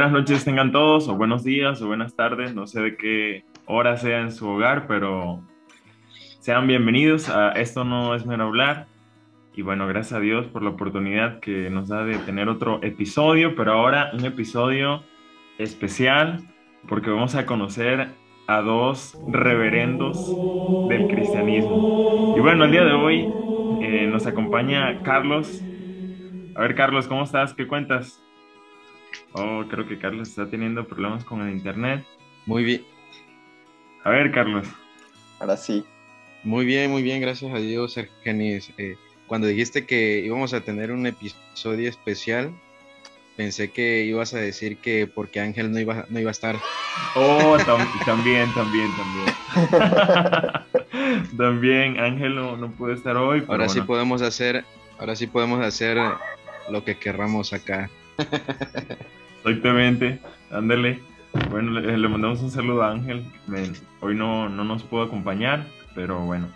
Buenas noches tengan todos, o buenos días, o buenas tardes, no sé de qué hora sea en su hogar, pero sean bienvenidos a Esto no es mero hablar. Y bueno, gracias a Dios por la oportunidad que nos da de tener otro episodio, pero ahora un episodio especial porque vamos a conocer a dos reverendos del cristianismo. Y bueno, el día de hoy eh, nos acompaña Carlos. A ver, Carlos, ¿cómo estás? ¿Qué cuentas? Oh, creo que Carlos está teniendo problemas con el internet. Muy bien. A ver, Carlos. Ahora sí. Muy bien, muy bien, gracias a Dios, Argenis. Eh, cuando dijiste que íbamos a tener un episodio especial, pensé que ibas a decir que porque Ángel no iba, no iba a estar. Oh, también, también, también. también, Ángel no, puede estar hoy. ahora sí podemos hacer, ahora sí podemos hacer lo que querramos acá. Exactamente, ándale. Bueno, le, mandamos un saludo a Ángel. hoy no, no nos pudo acompañar, pero bueno.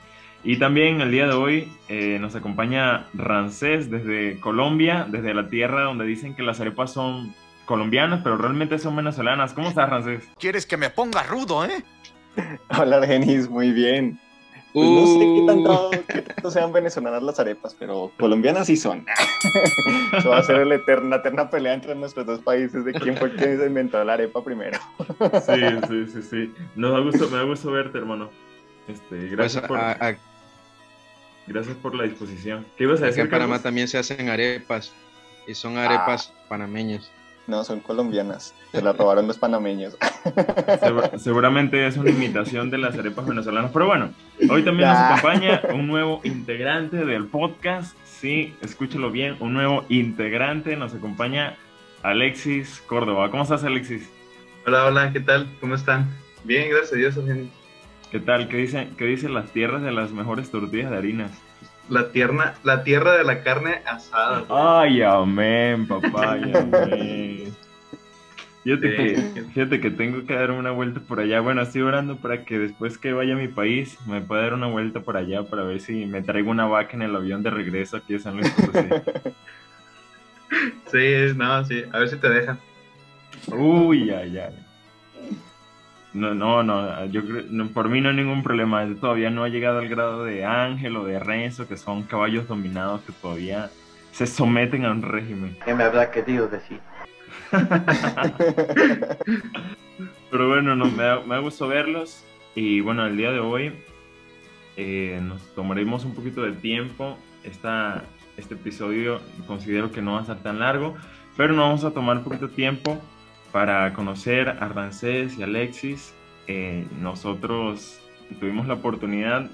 Y también el día de hoy eh, nos acompaña Rancés desde Colombia, desde la tierra donde dicen que las arepas son colombianas, pero realmente son venezolanas. ¿Cómo estás, Rancés? ¿Quieres que me ponga rudo, eh? Hola, Argenis, muy bien. Pues no sé qué tanto, qué tanto, sean venezolanas las arepas, pero colombianas sí son. Eso va a ser la eterna, eterna pelea entre nuestros dos países de quién fue quien se inventó la arepa primero. Sí, sí, sí, sí. Nos da gusto, me da gusto verte, hermano. Este, gracias pues, por... Gracias por la disposición. ¿Qué ibas a decir? en Panamá también se hacen arepas y son arepas ah. panameñas. No, son colombianas. Se las robaron los panameños. Seguramente es una imitación de las arepas venezolanas. Pero bueno, hoy también nos acompaña un nuevo integrante del podcast. Sí, escúchalo bien, un nuevo integrante. Nos acompaña Alexis Córdoba. ¿Cómo estás, Alexis? Hola, hola, ¿qué tal? ¿Cómo están? Bien, gracias a Dios, ¿Qué tal? ¿Qué dicen, qué dicen las tierras de las mejores tortillas de harinas? La tierra, la tierra de la carne asada. Ay, amén, papá, amén. Fíjate, que, fíjate que tengo que dar una vuelta por allá. Bueno, estoy orando para que después que vaya a mi país me pueda dar una vuelta por allá para ver si me traigo una vaca en el avión de regreso aquí a San Luis Potosí. sí, no, sí, a ver si te dejan. Uy, ay, ay. No, no, no, yo creo, por mí no hay ningún problema. todavía no ha llegado al grado de Ángel o de Renzo, que son caballos dominados que todavía se someten a un régimen. ¿Qué me habrá querido decir? Pero bueno, no, me, me gusto verlos. Y bueno, el día de hoy eh, nos tomaremos un poquito de tiempo. Esta, este episodio considero que no va a ser tan largo, pero nos vamos a tomar un poquito de tiempo para conocer a Rancés y Alexis. Eh, nosotros tuvimos la oportunidad,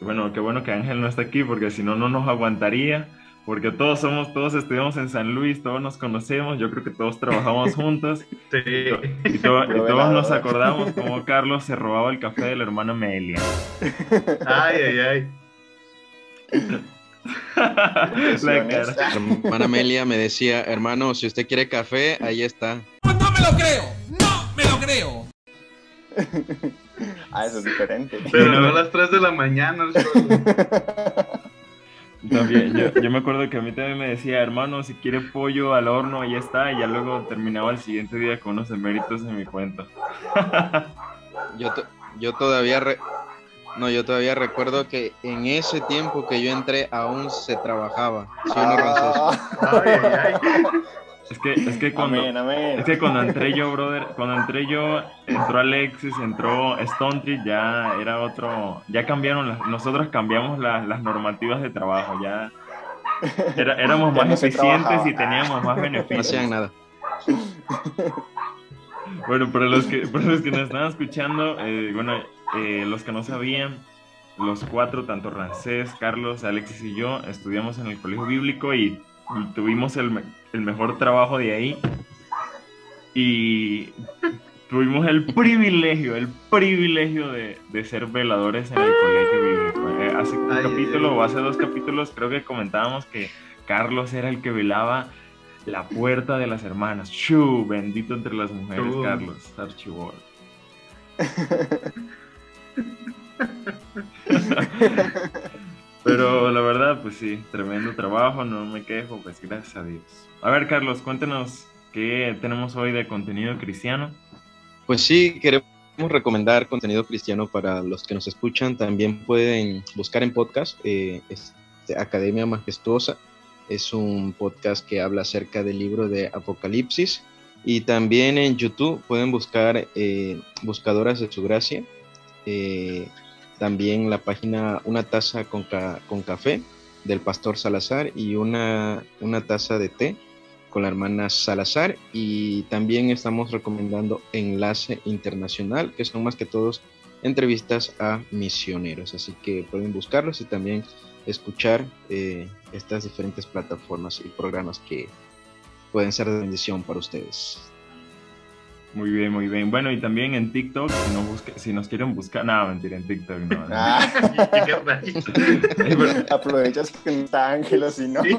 bueno, qué bueno que Ángel no está aquí porque si no, no nos aguantaría, porque todos somos, todos estudiamos en San Luis, todos nos conocemos, yo creo que todos trabajamos juntos sí. y, todos nos acordamos cómo Carlos se robaba el café de la hermana Amelia. Ay, ay, ay. la hermana Amelia me decía, hermano, si usted quiere café, ahí está lo creo. No me lo creo. ah, eso es diferente. Pero no a las 3 de la mañana. También, yo, yo, me acuerdo que a mí también me decía, hermano, si quiere pollo al horno, ahí está, y ya luego terminaba el siguiente día con unos eméritos en mi cuenta. yo, yo todavía no, yo todavía recuerdo que en ese tiempo que yo entré aún se trabajaba. ¿sí ah. ay, ay, ay. Es que, es que cuando, Es que cuando entré yo, brother, cuando entré yo, entró Alexis, entró Stone ya era otro, ya cambiaron, nosotros cambiamos las normativas de trabajo, ya éramos más eficientes y teníamos más beneficios. No hacían nada. Bueno, para los que, para los que nos están escuchando, eh, bueno, eh, los que no sabían, los cuatro, tanto Rancés, Carlos, Alexis y yo, estudiamos en el colegio bíblico y tuvimos el, el mejor trabajo de ahí. Y tuvimos el privilegio, el privilegio de, de ser veladores en el colegio. Eh, hace un Ay, capítulo ay, ay. o hace dos capítulos creo que comentábamos que Carlos era el que velaba la puerta de las hermanas. ¡Shu! Bendito entre las mujeres, Shu. Carlos. Archibald. Pero la verdad, pues sí, tremendo trabajo, no me quejo, pues gracias a Dios. A ver, Carlos, cuéntanos qué tenemos hoy de contenido cristiano. Pues sí, queremos recomendar contenido cristiano para los que nos escuchan. También pueden buscar en podcast eh, este, Academia Majestuosa. Es un podcast que habla acerca del libro de Apocalipsis. Y también en YouTube pueden buscar eh, Buscadoras de su Gracia. Eh, también la página Una taza con, ca- con café del pastor Salazar y una, una taza de té con la hermana Salazar y también estamos recomendando Enlace Internacional, que son más que todos entrevistas a misioneros, así que pueden buscarlos y también escuchar eh, estas diferentes plataformas y programas que pueden ser de bendición para ustedes. Muy bien, muy bien. Bueno, y también en TikTok, si, no busque- si nos quieren buscar, no, mentira, en TikTok no. no. Ah, aprovechas que no está Ángel si no. Sí.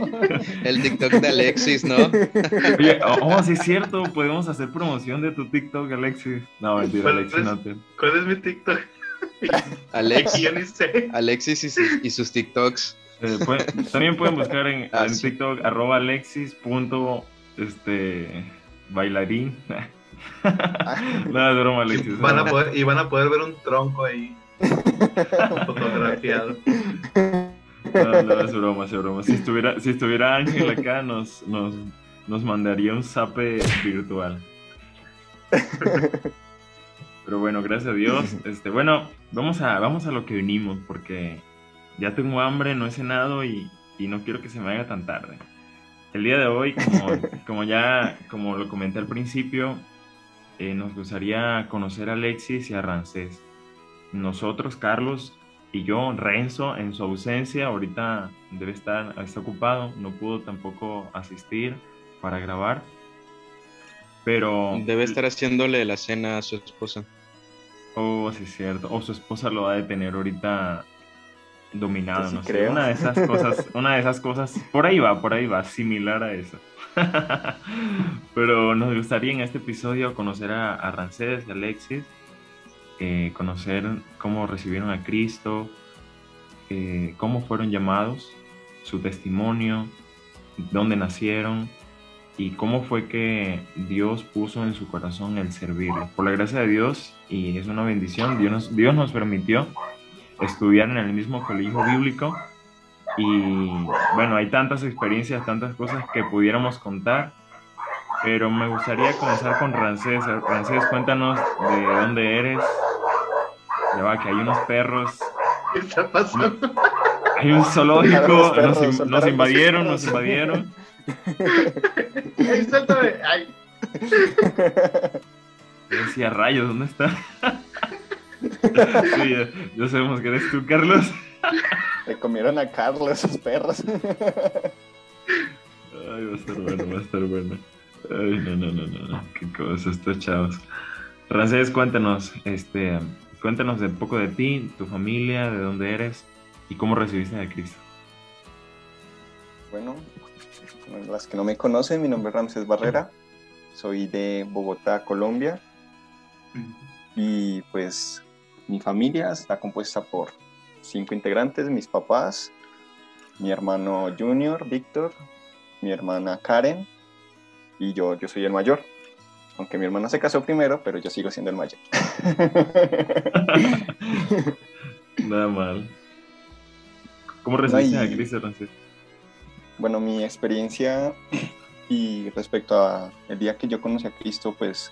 El TikTok de Alexis, ¿no? Oye, oh, oh, sí es cierto, podemos hacer promoción de tu TikTok, Alexis. No, mentira, Alexis, pues- no te... ¿Cuál es mi TikTok? Alex, Yo ni sé. Alexis y sus, y sus TikToks. Eh, también pueden buscar en, Ah, en sí. TikTok arroba alexis punto, este, bailarín. no, es broma, Alexis. Van a poder, y van a poder ver un tronco ahí fotografiado. No, no, es broma, es broma. Si estuviera, si estuviera Ángel acá, nos, nos, nos mandaría un zape virtual. Pero bueno, gracias a Dios. Este, bueno, vamos a, vamos a lo que vinimos, porque ya tengo hambre, no he cenado y, y no quiero que se me haga tan tarde. El día de hoy, como, como ya como lo comenté al principio, eh, nos gustaría conocer a Alexis y a Rancés. Nosotros, Carlos y yo, Renzo, en su ausencia, ahorita debe estar, está ocupado, no pudo tampoco asistir para grabar. Pero... Debe estar haciéndole la cena a su esposa. Oh, sí, es cierto. O su esposa lo ha de tener ahorita dominado, sí no sé. Una de esas cosas, una de esas cosas, por ahí va, por ahí va, similar a eso. Pero nos gustaría en este episodio conocer a, a Rancés y Alexis, eh, conocer cómo recibieron a Cristo, eh, cómo fueron llamados, su testimonio, dónde nacieron y cómo fue que Dios puso en su corazón el servirlo. Por la gracia de Dios, y es una bendición, Dios nos permitió estudiar en el mismo colegio bíblico y bueno, hay tantas experiencias, tantas cosas que pudiéramos contar, pero me gustaría comenzar con Rancés. Rancés, cuéntanos de dónde eres. Ya va, que hay unos perros, ¿Qué está pasando? hay un zoológico, perros, nos, in- nos invadieron, nos invadieron. Ay, suéltame. Ay, Yo decía, rayos, ¿dónde está? sí, ya, ya sabemos que eres tú, Carlos. Le comieron a Carlos esos perros. Ay, va a estar bueno, va a estar bueno. Ay, no, no, no, no, no. Qué cosa, estos chavos. Rancés, cuéntanos, este, cuéntanos de un poco de ti, tu familia, de dónde eres y cómo recibiste a Cristo. Bueno, las que no me conocen, mi nombre es Ramses Barrera. Soy de Bogotá, Colombia. Y pues mi familia está compuesta por cinco integrantes, mis papás, mi hermano Junior, Víctor, mi hermana Karen y yo, yo soy el mayor. Aunque mi hermana se casó primero, pero yo sigo siendo el mayor. Nada mal. ¿Cómo recibiste No, y- a Cristo, Rancés? Bueno, mi experiencia y respecto a el día que yo conocí a Cristo, pues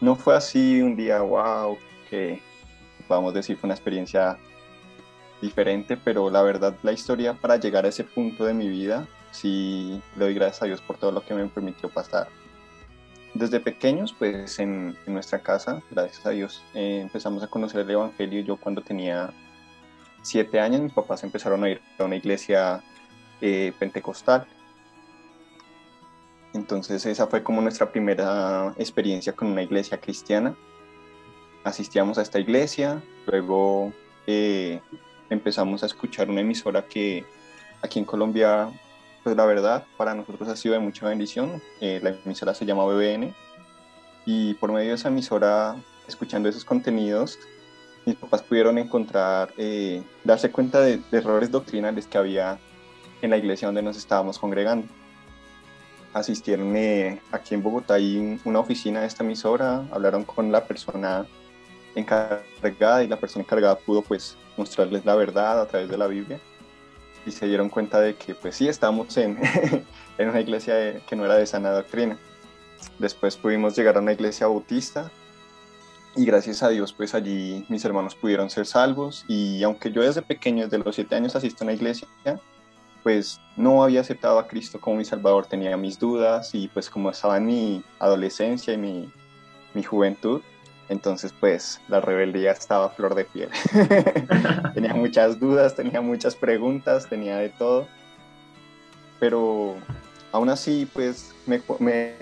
no fue así un día wow, que vamos a decir fue una experiencia diferente, pero la verdad la historia para llegar a ese punto de mi vida, sí le doy gracias a Dios por todo lo que me permitió pasar. Desde pequeños, pues en, en nuestra casa, gracias a Dios, eh, empezamos a conocer el Evangelio. Yo cuando tenía siete años, mis papás empezaron a ir a una iglesia eh, pentecostal. Entonces esa fue como nuestra primera experiencia con una iglesia cristiana. Asistíamos a esta iglesia, luego eh, empezamos a escuchar una emisora que aquí en Colombia, pues la verdad, para nosotros ha sido de mucha bendición. Eh, la emisora se llama BBN y por medio de esa emisora, escuchando esos contenidos, mis papás pudieron encontrar, eh, darse cuenta de, de errores doctrinales que había en la iglesia donde nos estábamos congregando asistieron eh, aquí en Bogotá hay una oficina de esta emisora, hablaron con la persona encargada y la persona encargada pudo pues mostrarles la verdad a través de la Biblia y se dieron cuenta de que pues sí estábamos en, en una iglesia que no era de sana doctrina. Después pudimos llegar a una iglesia bautista y gracias a Dios pues allí mis hermanos pudieron ser salvos y aunque yo desde pequeño, desde los siete años asisto a una iglesia, pues no había aceptado a Cristo como mi Salvador, tenía mis dudas y pues como estaba en mi adolescencia y mi, mi juventud, entonces pues la rebeldía estaba a flor de piel. tenía muchas dudas, tenía muchas preguntas, tenía de todo, pero aún así pues me,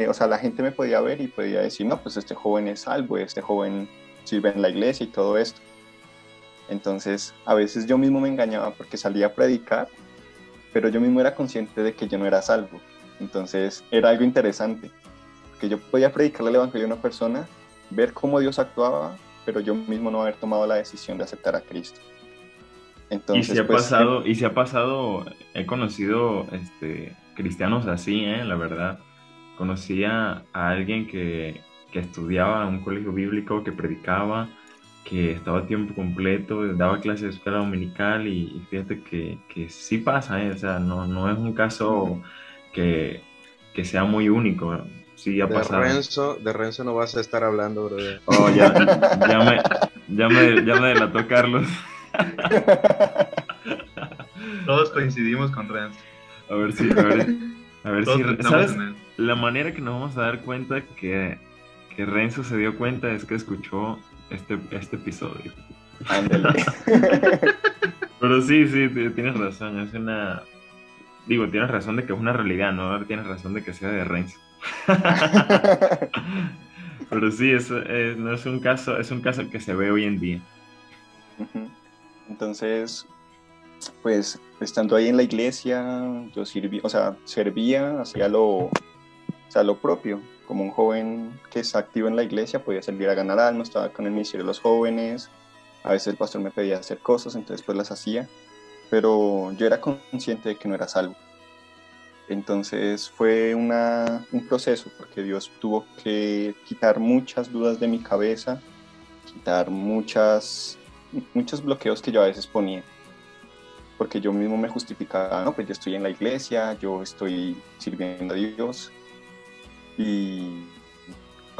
o sea, la gente me podía ver y podía decir, no, pues este joven es salvo, este joven sirve en la iglesia y todo esto. Entonces a veces yo mismo me engañaba porque salía a predicar pero yo mismo era consciente de que yo no era salvo. Entonces era algo interesante, que yo podía predicarle el Evangelio a una persona, ver cómo Dios actuaba, pero yo mismo no haber tomado la decisión de aceptar a Cristo. Entonces, y se ha pues, pasado, y se ha pasado, he conocido este, cristianos así, ¿eh? la verdad. Conocía a alguien que, que estudiaba en un colegio bíblico, que predicaba, que estaba a tiempo completo, daba clases de escuela dominical y, fíjate que, que, sí pasa, ¿eh? o sea, no, no es un caso que, que sea muy único, sí de pasado. Renzo, de Renzo no vas a estar hablando, bro. Oh, ya, ya, me, ya, me, ya me delató Carlos. Todos coincidimos con Renzo. A ver si, a ver, a ver si, ¿sabes? La manera que nos vamos a dar cuenta que, que Renzo se dio cuenta es que escuchó este, este episodio. Pero sí, sí, tienes razón, es una... Digo, tienes razón de que es una realidad, ¿no? Tienes razón de que sea de Renzo. Pero sí, es, no es un caso, es un caso que se ve hoy en día. Entonces, pues estando ahí en la iglesia, yo servía, o sea, servía, hacía lo, o sea, lo propio, como un joven que es activo en la iglesia, podía servir a ganar almas, estaba con el ministerio de los jóvenes, a veces el pastor me pedía hacer cosas, entonces pues las hacía, pero yo era consciente de que no era salvo. Entonces fue un proceso, porque Dios tuvo que quitar muchas dudas de mi cabeza, quitar muchas, muchos bloqueos que yo a veces ponía porque yo mismo me justificaba, no, pues yo estoy en la iglesia, yo estoy sirviendo a Dios, y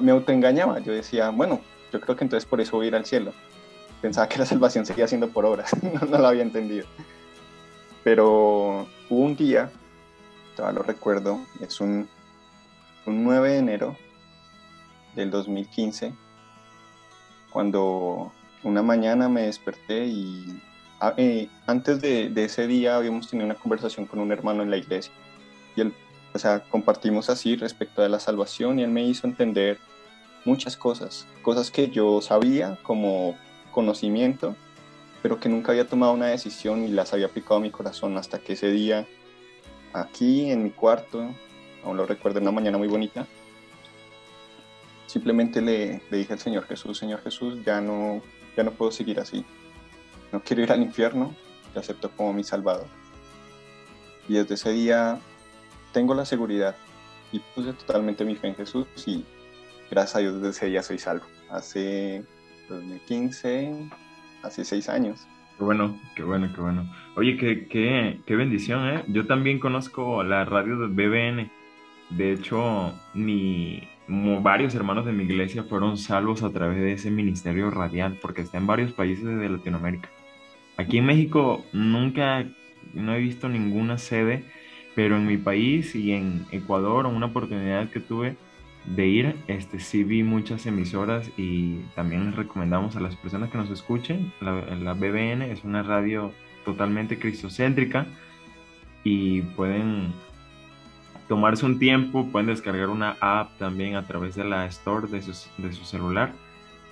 me autoengañaba. Yo decía, bueno, yo creo que entonces por eso voy al cielo. Pensaba que la salvación seguía siendo por obras, no, lo había entendido. Pero hubo un día, todavía lo recuerdo, es un, un 9 de enero del 2015, cuando una mañana me desperté y ah, eh, antes de, de, ese día habíamos tenido una conversación con un hermano en la iglesia. Y él o sea, compartimos así respecto de la salvación y él me hizo entender muchas cosas, cosas que yo sabía como conocimiento, pero que nunca había tomado una decisión y las había aplicado a mi corazón hasta que ese día, aquí en mi cuarto, aún lo recuerdo, una mañana muy bonita, simplemente le, le, dije al Señor Jesús, Señor Jesús, ya no, ya no puedo seguir así, no quiero ir al infierno, te acepto como mi Salvador. Y desde ese día tengo la seguridad y puse totalmente mi fe en Jesús y gracias a Dios desde ese día soy salvo. Hace 2015, hace seis años. Qué bueno, qué bueno, qué bueno. Oye, qué, qué, qué bendición, ¿eh? Yo también conozco la radio de BBN. De hecho, mi, varios hermanos de mi iglesia fueron salvos a través de ese ministerio radial, porque está en varios países de Latinoamérica. Aquí en México nunca, no he visto ninguna sede pero en mi país y en Ecuador, una oportunidad que tuve de ir, este, sí vi muchas emisoras y también les recomendamos a las personas que nos escuchen. La, BBN es una radio totalmente cristocéntrica y pueden tomarse un tiempo, pueden descargar una app también a través de la Store de, de su celular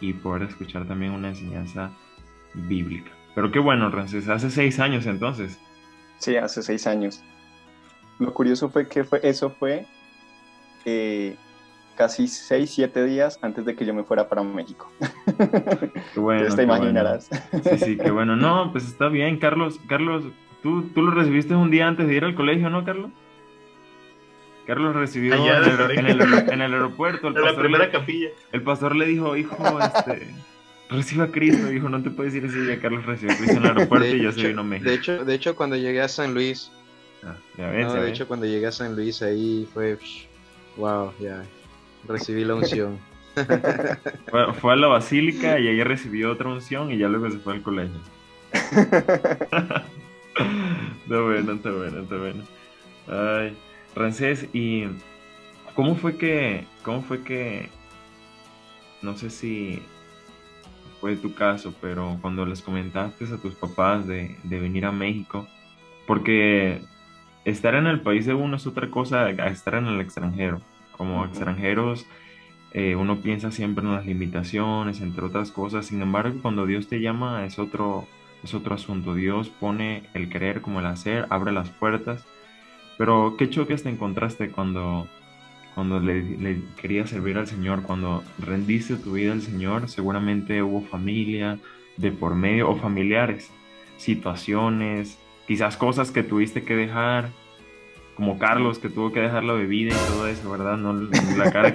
y poder escuchar también una enseñanza bíblica. Pero qué bueno, Rances, hace seis años entonces. Sí, hace seis años. Lo curioso fue que fue, eso fue eh, casi seis, siete días antes de que yo me fuera para México. Qué bueno. te imaginarás. Sí, sí, qué bueno. No, pues está bien, Carlos. Carlos, ¿tú, tú lo recibiste un día antes de ir al colegio, ¿no, Carlos? Carlos recibió en, el, en, el, aeropuerto. El en la primera capilla. El pastor le dijo, hijo, este, reciba a Cristo. Dijo, no te puedes ir ese día. Carlos recibió a Cristo en el aeropuerto y ya se vino a México. De hecho, de hecho, cuando llegué a San Luis, ah, ya ves, no, de hecho, cuando llegué a San Luis, ahí fue, wow, ya, recibí la unción. fue, fue, a la basílica y ahí recibió otra unción y ya luego se fue al colegio. está bueno, está bueno, está bueno. Ay. Francés, ¿y cómo fue que, cómo fue que, no sé si fue tu caso, pero cuando les comentaste a tus papás de, venir a México, porque estar en el país de uno es otra cosa a estar en el extranjero. Como extranjeros, eh, uno piensa siempre en las limitaciones, entre otras cosas. Sin embargo, cuando Dios te llama es otro, es otro asunto. Dios pone el querer como el hacer, abre las puertas pero ¿qué choques te encontraste cuando, cuando le, querías servir al Señor? Cuando rendiste tu vida al Señor, seguramente hubo familia de por medio o familiares, situaciones, quizás cosas que tuviste que dejar, como Carlos que tuvo que dejar la bebida y todo eso, ¿verdad? No la cara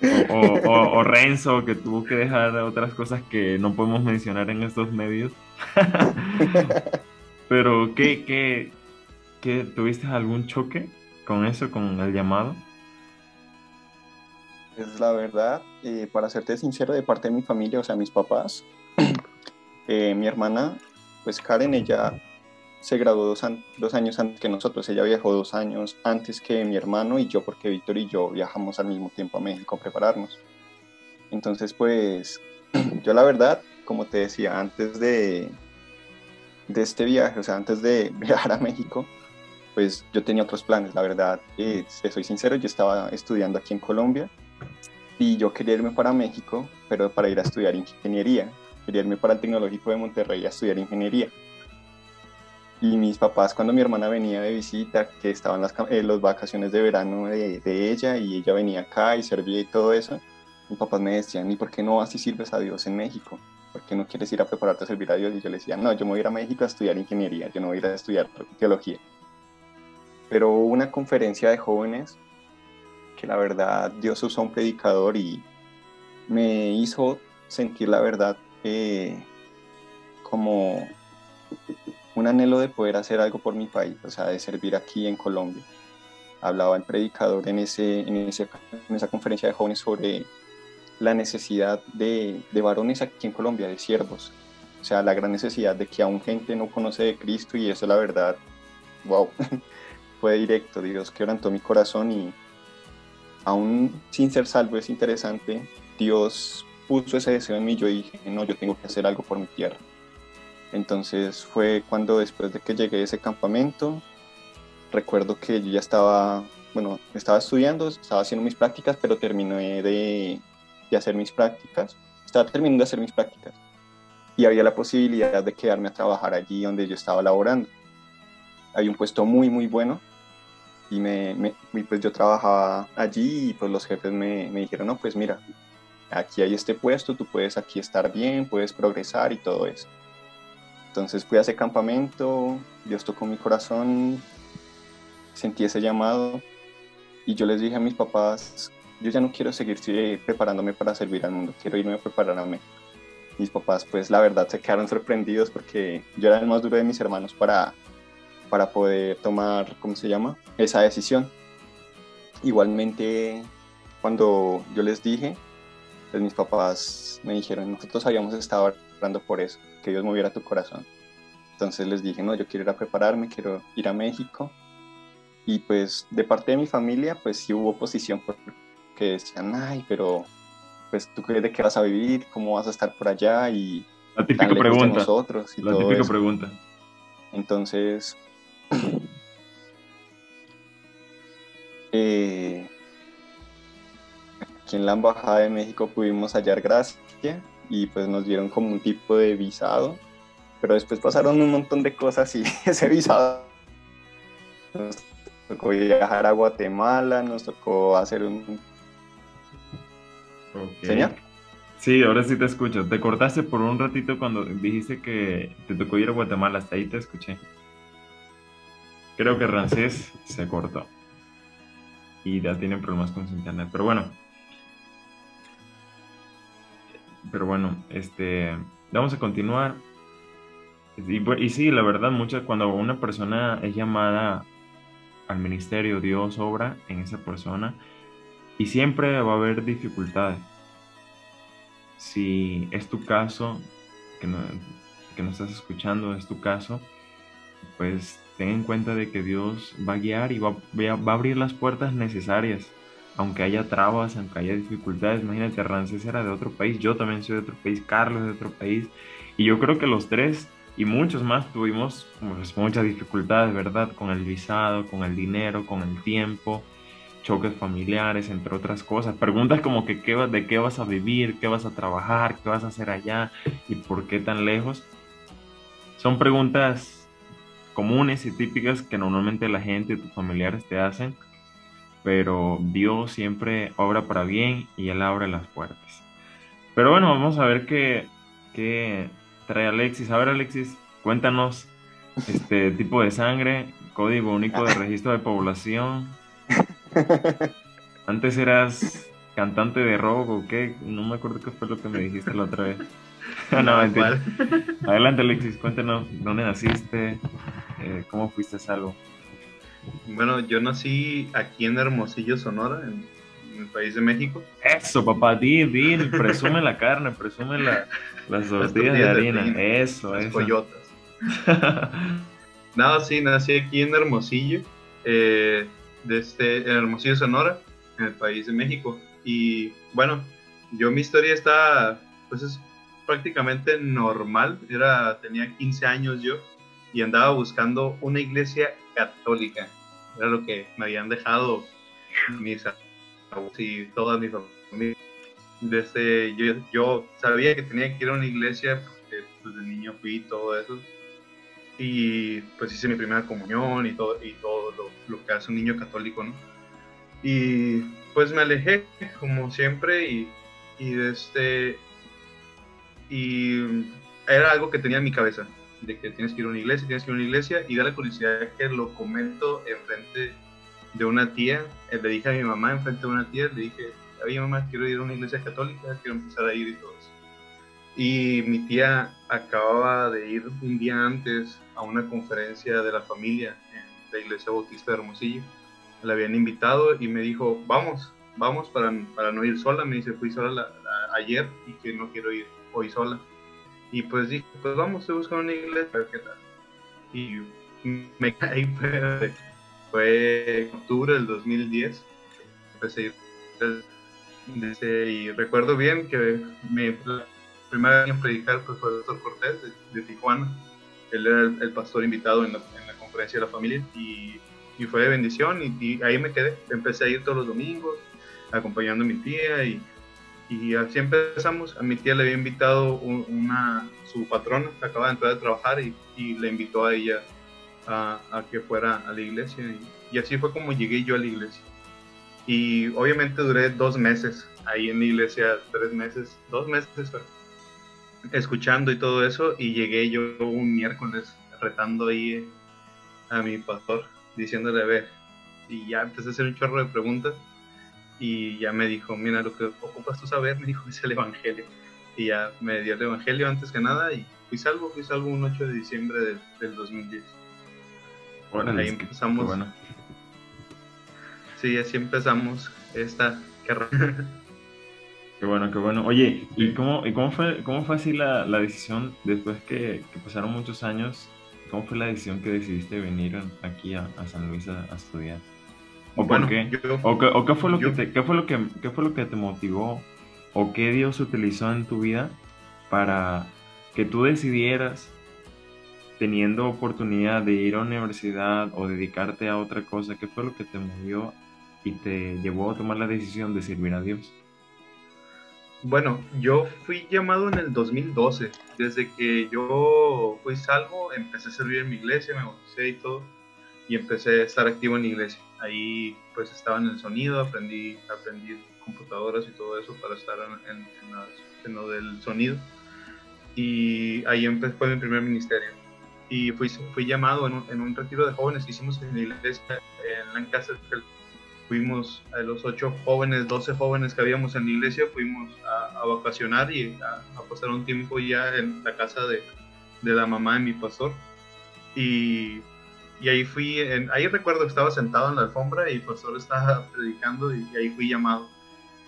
o, o, Renzo que tuvo que dejar otras cosas que no podemos mencionar en estos medios. Pero, ¿qué, qué, tuviste algún choque con eso, con el llamado? Es la verdad, eh, para serte sincero, de parte de mi familia, o sea, mis papás, eh, mi hermana, pues Karen, ella se graduó dos, años antes que nosotros, ella viajó dos años antes que mi hermano y yo, porque Víctor y yo viajamos al mismo tiempo a México a prepararnos. Entonces, pues, yo la verdad, como te decía, antes de, de este viaje, o sea, antes de viajar a México, pues yo tenía otros planes, la verdad, eh, soy sincero, yo estaba estudiando aquí en Colombia y yo quería irme para México, pero para ir a estudiar ingeniería, quería irme para el Tecnológico de Monterrey a estudiar ingeniería. Y mis papás, cuando mi hermana venía de visita, que estaban las eh, los vacaciones de verano de, de, ella y ella venía acá y servía y todo eso, mis papás me decían, ¿y por qué no vas y sirves a Dios en México? ¿Por qué no quieres ir a prepararte a servir a Dios? Y yo le decía, no, yo me voy a ir a México a estudiar ingeniería, yo no voy a ir a estudiar teología pero hubo una conferencia de jóvenes que la verdad Dios usó un predicador y me hizo sentir la verdad eh, como un anhelo de poder hacer algo por mi país, o sea, de servir aquí en Colombia. Hablaba el predicador en, ese, en, esa conferencia de jóvenes sobre la necesidad de, de varones aquí en Colombia, de siervos. O sea, la gran necesidad de que aún gente no conoce de Cristo y eso la verdad, wow, fue directo, Dios quebrantó mi corazón y aún sin ser salvo es interesante, Dios puso ese deseo en mí, yo dije, no, yo tengo que hacer algo por mi tierra. Entonces fue cuando después de que llegué a ese campamento, recuerdo que yo ya estaba, bueno, estaba estudiando, estaba haciendo mis prácticas, pero terminé de, de hacer mis prácticas, estaba terminando de hacer mis prácticas y había la posibilidad de quedarme a trabajar allí donde yo estaba laborando. Hay un puesto muy, muy bueno y, me, pues yo trabajaba allí y pues los jefes me, me, dijeron, no, pues mira, aquí hay este puesto, tú puedes aquí estar bien, puedes progresar y todo eso. Entonces fui a ese campamento, Dios tocó mi corazón, sentí ese llamado y yo les dije a mis papás, yo ya no quiero seguir preparándome para servir al mundo, quiero irme a preparar a México. Mis papás pues la verdad se quedaron sorprendidos porque yo era el más duro de mis hermanos para para poder tomar, ¿cómo se llama? Esa decisión. Igualmente, cuando yo les dije, pues mis papás me dijeron, nosotros habíamos estado orando por eso, que Dios moviera tu corazón. Entonces les dije, no, yo quiero ir a prepararme, quiero ir a México. Y pues de parte de mi familia, pues sí hubo oposición porque decían, ay, pero pues tú crees de qué vas a vivir, cómo vas a estar por allá y la típica pregunta. De nosotros y la típica pregunta. Entonces, eh, aquí en la Embajada de México pudimos hallar gracia y pues nos dieron como un tipo de visado, pero después pasaron un montón de cosas y ese visado nos tocó viajar a Guatemala, nos tocó hacer un... Ok. ¿Señor? Sí, ahora sí te escucho. Te cortaste por un ratito cuando dijiste que te tocó ir a Guatemala. Hasta ahí te escuché. Creo que Rancés se cortó. Y ya tienen problemas con su internet. Pero bueno. Pero bueno, este. Vamos a continuar. Y, sí, la verdad, muchas, cuando una persona es llamada al ministerio, Dios obra en esa persona. Y siempre va a haber dificultades si es tu caso, que no, que no estás escuchando, es tu caso, pues ten en cuenta de que Dios va a guiar y va- va a abrir las puertas necesarias, aunque haya trabas, aunque haya dificultades. Imagínate, Ramsés era de otro país, yo también soy de otro país, Carlos de otro país, y yo creo que los tres y muchos más tuvimos pues, muchas dificultades, ¿verdad? Con el visado, con el dinero, con el tiempo choques familiares, entre otras cosas. Preguntas como que qué, de qué vas a vivir, qué vas a trabajar, qué vas a hacer allá y por qué tan lejos. Son preguntas comunes y típicas que normalmente la gente y tus familiares te hacen, pero Dios siempre obra para bien y Él abre las puertas. Pero bueno, vamos a ver qué, qué trae Alexis. A ver, Alexis, cuéntanos este tipo de sangre, código único de registro de población. Antes eras cantante de rock o qué, no me acuerdo qué fue lo que me dijiste la otra vez. no. ¿cuál? Adelante, Alexis, cuéntanos dónde naciste, eh, cómo fuiste salvo. Bueno, yo nací aquí en Hermosillo, Sonora, en, en el país de México. Eso, papá, di, di, presume la carne, presume la- las tortillas de harina. harina, Eso, Las eso. coyotas. No, sí, nací aquí en Hermosillo, eh, desde en Hermosillo, Sonora, en el país de México. Y bueno, yo mi historia está, pues es prácticamente normal. Era, tenía 15 años yo y andaba buscando una iglesia católica. Era lo que me habían dejado mis abuelos y toda mi familia. Desde yo, yo sabía que tenía que ir a una iglesia porque pues, de niño fui y todo eso y pues hice mi primera comunión y todo, y todo lo, lo que hace un niño católico, ¿no? Y pues me alejé, como siempre, y, y este, y era algo que tenía en mi cabeza, de que tienes que ir a una iglesia, tienes que ir a una iglesia, y da la curiosidad que lo comento enfrente de una tía, eh, le dije a mi mamá enfrente de una tía, le dije, oye mamá, quiero ir a una iglesia católica, quiero empezar a ir y todo eso. Y mi tía acababa de ir un día antes a una conferencia de la familia en la iglesia bautista de Hermosillo. La habían invitado y me dijo, vamos, vamos para, para no ir sola. Me dice, fui sola la- la- ayer y que no quiero ir hoy sola. Y pues dije, pues vamos, estoy buscando una iglesia, a ver qué tal. Y me caí, fue, fue en octubre del 2010. Empecé a ir y recuerdo bien que la primera vez en predicar pues, fue el doctor Cortés de, Tijuana. Él era el, pastor invitado en la, en la conferencia de la familia y, y fue de bendición y, y ahí me quedé. Empecé a ir todos los domingos acompañando a mi tía y, y así empezamos. A mi tía le había invitado un- una, su patrona que acaba de entrar a trabajar y, y le invitó a ella a, que fuera a la iglesia y, y así fue como llegué yo a la iglesia. Y obviamente duré dos meses ahí en la iglesia, tres meses, dos meses escuchando y todo eso. Y llegué yo un miércoles retando ahí a mi pastor, diciéndole, a ver, y ya empecé a hacer un chorro de preguntas. Y ya me dijo, mira, lo que ocupas tú saber, me dijo, es el evangelio. Y ya me dio el evangelio antes que nada y fui salvo, fui salvo un 8 de diciembre del, del 2010. Órale, Ahí empezamos. bueno. Sí, así empezamos esta carrera. Qué bueno, qué bueno. Oye, ¿y cómo, y cómo fue, cómo fue así la, la decisión después que, que pasaron muchos años? ¿Cómo fue la decisión que decidiste venir aquí a, a San Luis a, a estudiar? ¿O Bueno, por qué? yo- ¿O, qué, o qué fue lo yo- que te, qué fue lo que, qué fue lo que te motivó? ¿O qué Dios utilizó en tu vida para que tú decidieras, teniendo oportunidad de ir a universidad o dedicarte a otra cosa, qué fue lo que te movió y te llevó a tomar la decisión de servir a Dios? Bueno, yo fui llamado en el 2012. Desde que yo fui salvo, empecé a servir en mi iglesia, me bauticé y todo, y empecé a estar activo en la iglesia. Ahí pues estaba en el sonido, aprendí, aprendí computadoras y todo eso para estar en, en, lo del sonido. Y ahí empecé, fue mi primer ministerio. Y fui, fui llamado en un, en un retiro de jóvenes que hicimos en la iglesia en Lancaster, fuimos a los ocho jóvenes, doce jóvenes que habíamos en la iglesia, fuimos a, vacacionar y a, pasar un tiempo ya en la casa de, de la mamá de mi pastor. Y, y ahí fui, en, ahí recuerdo que estaba sentado en la alfombra y el pastor estaba predicando y, ahí fui llamado.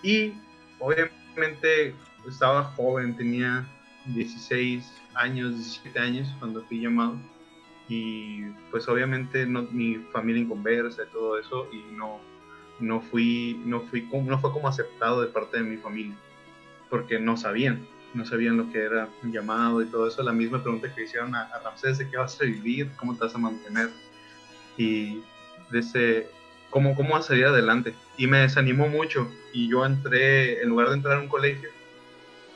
Y obviamente estaba joven, tenía 16 años, 17 años cuando fui llamado. Y pues obviamente no, mi familia inconversa y todo eso y no, no fui, no fui, no fue como aceptado de parte de mi familia, porque no sabían, no sabían lo que era un llamado y todo eso. La misma pregunta que hicieron a, Ramsés de qué vas a vivir, cómo te vas a mantener y de cómo, cómo vas a salir adelante. Y me desanimó mucho y yo entré, en lugar de entrar a un colegio,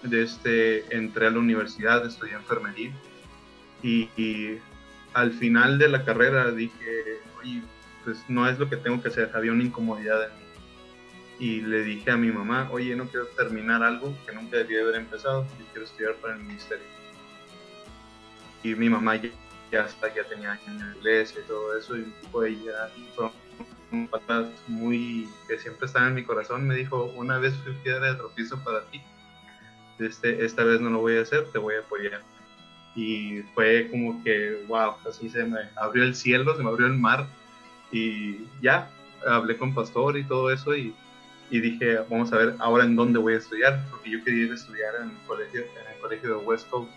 de este, entré a la universidad, estudié enfermería y, y al final de la carrera dije, oye, pues no es lo que tengo que hacer, había una incomodidad en mí. Y le dije a mi mamá, oye, no quiero terminar algo que nunca debía haber empezado, yo quiero estudiar para el ministerio. Y mi mamá ya, ya, ya tenía en la iglesia y todo eso, y fue ella, fueron patas muy, que siempre están en mi corazón, me dijo, una vez fui piedra de tropiezo para ti, este, esta vez no lo voy a hacer, te voy a apoyar. Y fue como que, wow, así se me abrió el cielo, se me abrió el mar, y ya, hablé con pastor y todo eso y, y, dije, vamos a ver ahora en dónde voy a estudiar, porque yo quería ir a estudiar en el colegio, en el colegio de West Coast,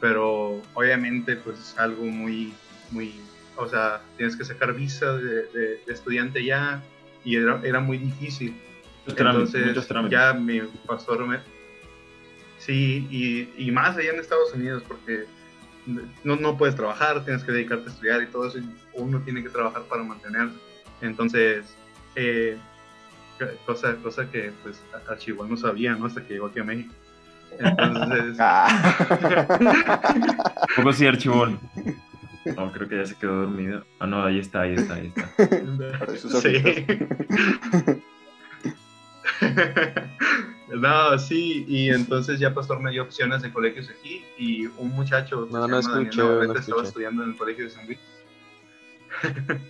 pero obviamente pues es algo muy, muy, o sea, tienes que sacar visa de, de, estudiante ya y era, era muy difícil. Entonces ya mi pastor me... Sí, y, y más allá en Estados Unidos, porque no, no puedes trabajar, tienes que dedicarte a estudiar y todo eso, y uno tiene que trabajar para mantenerse. Entonces, eh, cosa, cosa que pues a, Chihuahua no sabía, ¿no? Hasta que llegó aquí a México. Entonces... Ah. poco sí, Archibón. No, creo que ya se quedó dormido. Ah, no, ahí está, ahí está, ahí está. Sí. No, sí, y entonces ya Pastor me dio opciones de colegios aquí y un muchacho no, no escucho, no estaba estudiando en el colegio de San Luis.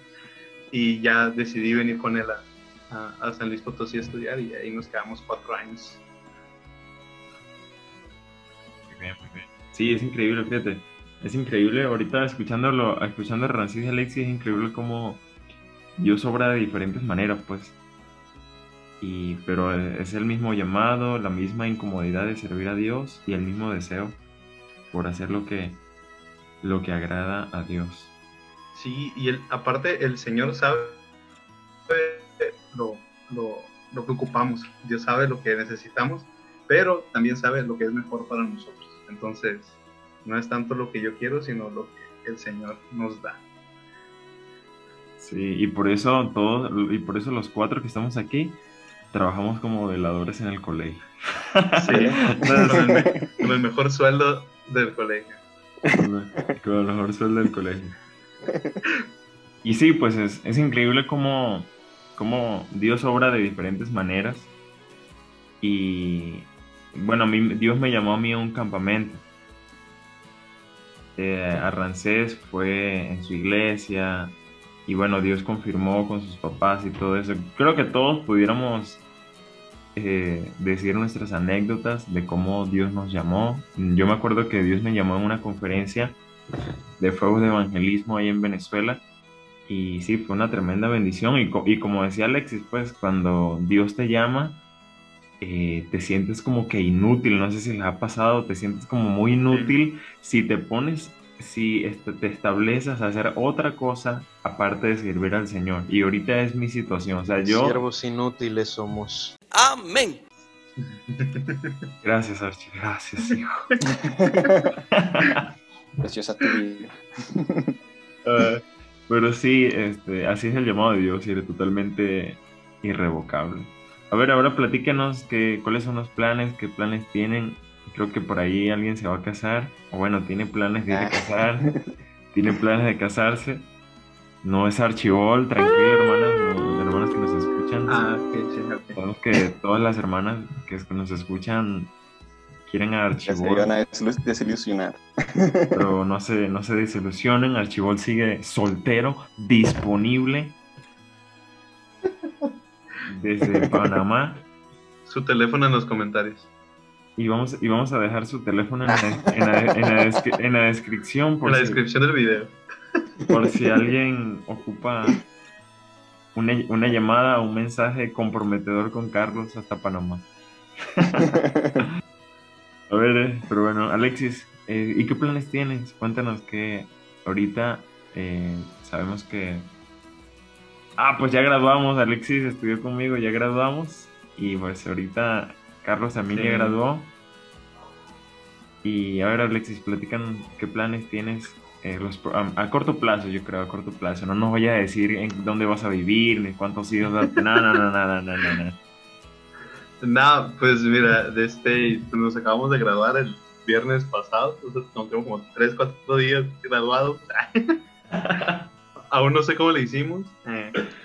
y ya decidí venir con él a, a, San Luis Potosí a estudiar y ahí nos quedamos cuatro años. Muy bien, muy bien. Sí, es increíble, fíjate. Es increíble, ahorita escuchándolo, escuchando a Francis y Alexis, es increíble cómo Dios obra de diferentes maneras, pues y, pero es el mismo llamado, la misma incomodidad de servir a Dios y el mismo deseo por hacer lo que, lo que agrada a Dios. Sí, y el, aparte el Señor sabe lo, lo, lo que ocupamos, Dios sabe lo que necesitamos, pero también sabe lo que es mejor para nosotros. Entonces, no es tanto lo que yo quiero, sino lo que el Señor nos da. Sí, y por eso todos, y por eso los cuatro que estamos aquí, trabajamos como veladores en el colegio. Sí, con, el, mejor sueldo del colegio. Con el mejor sueldo del colegio. Y sí, pues es, es increíble cómo, cómo, Dios obra de diferentes maneras. Y bueno, a mí, Dios me llamó a mí a un campamento. Eh, Arrancés fue en su iglesia, y bueno, Dios confirmó con sus papás y todo eso. Creo que todos pudiéramos eh, decir nuestras anécdotas de cómo Dios nos llamó. Yo me acuerdo que Dios me llamó en una conferencia de fuegos de evangelismo ahí en Venezuela. Y sí, fue una tremenda bendición. Y, y como decía Alexis, pues cuando Dios te llama, eh, te sientes como que inútil. No sé si les ha pasado, te sientes como muy inútil si te pones si te estableces a hacer otra cosa aparte de servir al Señor. Y ahorita es mi situación. O sea, yo. Siervos inútiles somos. Amén. Gracias, Archie. Gracias, hijo. Preciosa tu vida. Ah, pero sí, este, así es el llamado de Dios y era totalmente irrevocable. a ver, ahora platíquenos que, cuáles son los planes, qué planes tienen. Creo que por ahí alguien se va a casar, o bueno, tiene planes de ir a Ah. casar, tiene planes de casarse. No es archivol, tranquilo, hermanas, no, hermanas que nos escuchan. Ah, ok, sí, ok. Sabemos que todas las hermanas que nos escuchan quieren a Ya se iban a desil- desilusionar. pero no se, no se desilusionen. Archibol sigue soltero, disponible desde Panamá. Su teléfono en los comentarios. Y vamos, y vamos a dejar su teléfono en la, en la- en la descri- en la descripción En por, la si, descripción del video. por si alguien ocupa una, una llamada o un mensaje comprometedor con Carlos hasta Panamá. A ver, eh, pero bueno, Alexis, eh, ¿y qué planes tienes? Cuéntanos que ahorita eh, sabemos que... Ah, pues ya graduamos, Alexis estudió conmigo, ya graduamos. Y pues ahorita Carlos también Sí. ya graduó. Y a ver, Alexis, platican qué planes tienes eh, los a, a corto plazo, yo creo, a corto plazo. No nos vaya a decir en dónde vas a vivir, ni cuántos hijos... vas- No, no, no, no, no, no, no, no. No, pues mira, de este, pues nos acabamos de graduar el viernes pasado, entonces nos tengo como 3, 4 días graduados. Aún no sé cómo le hicimos.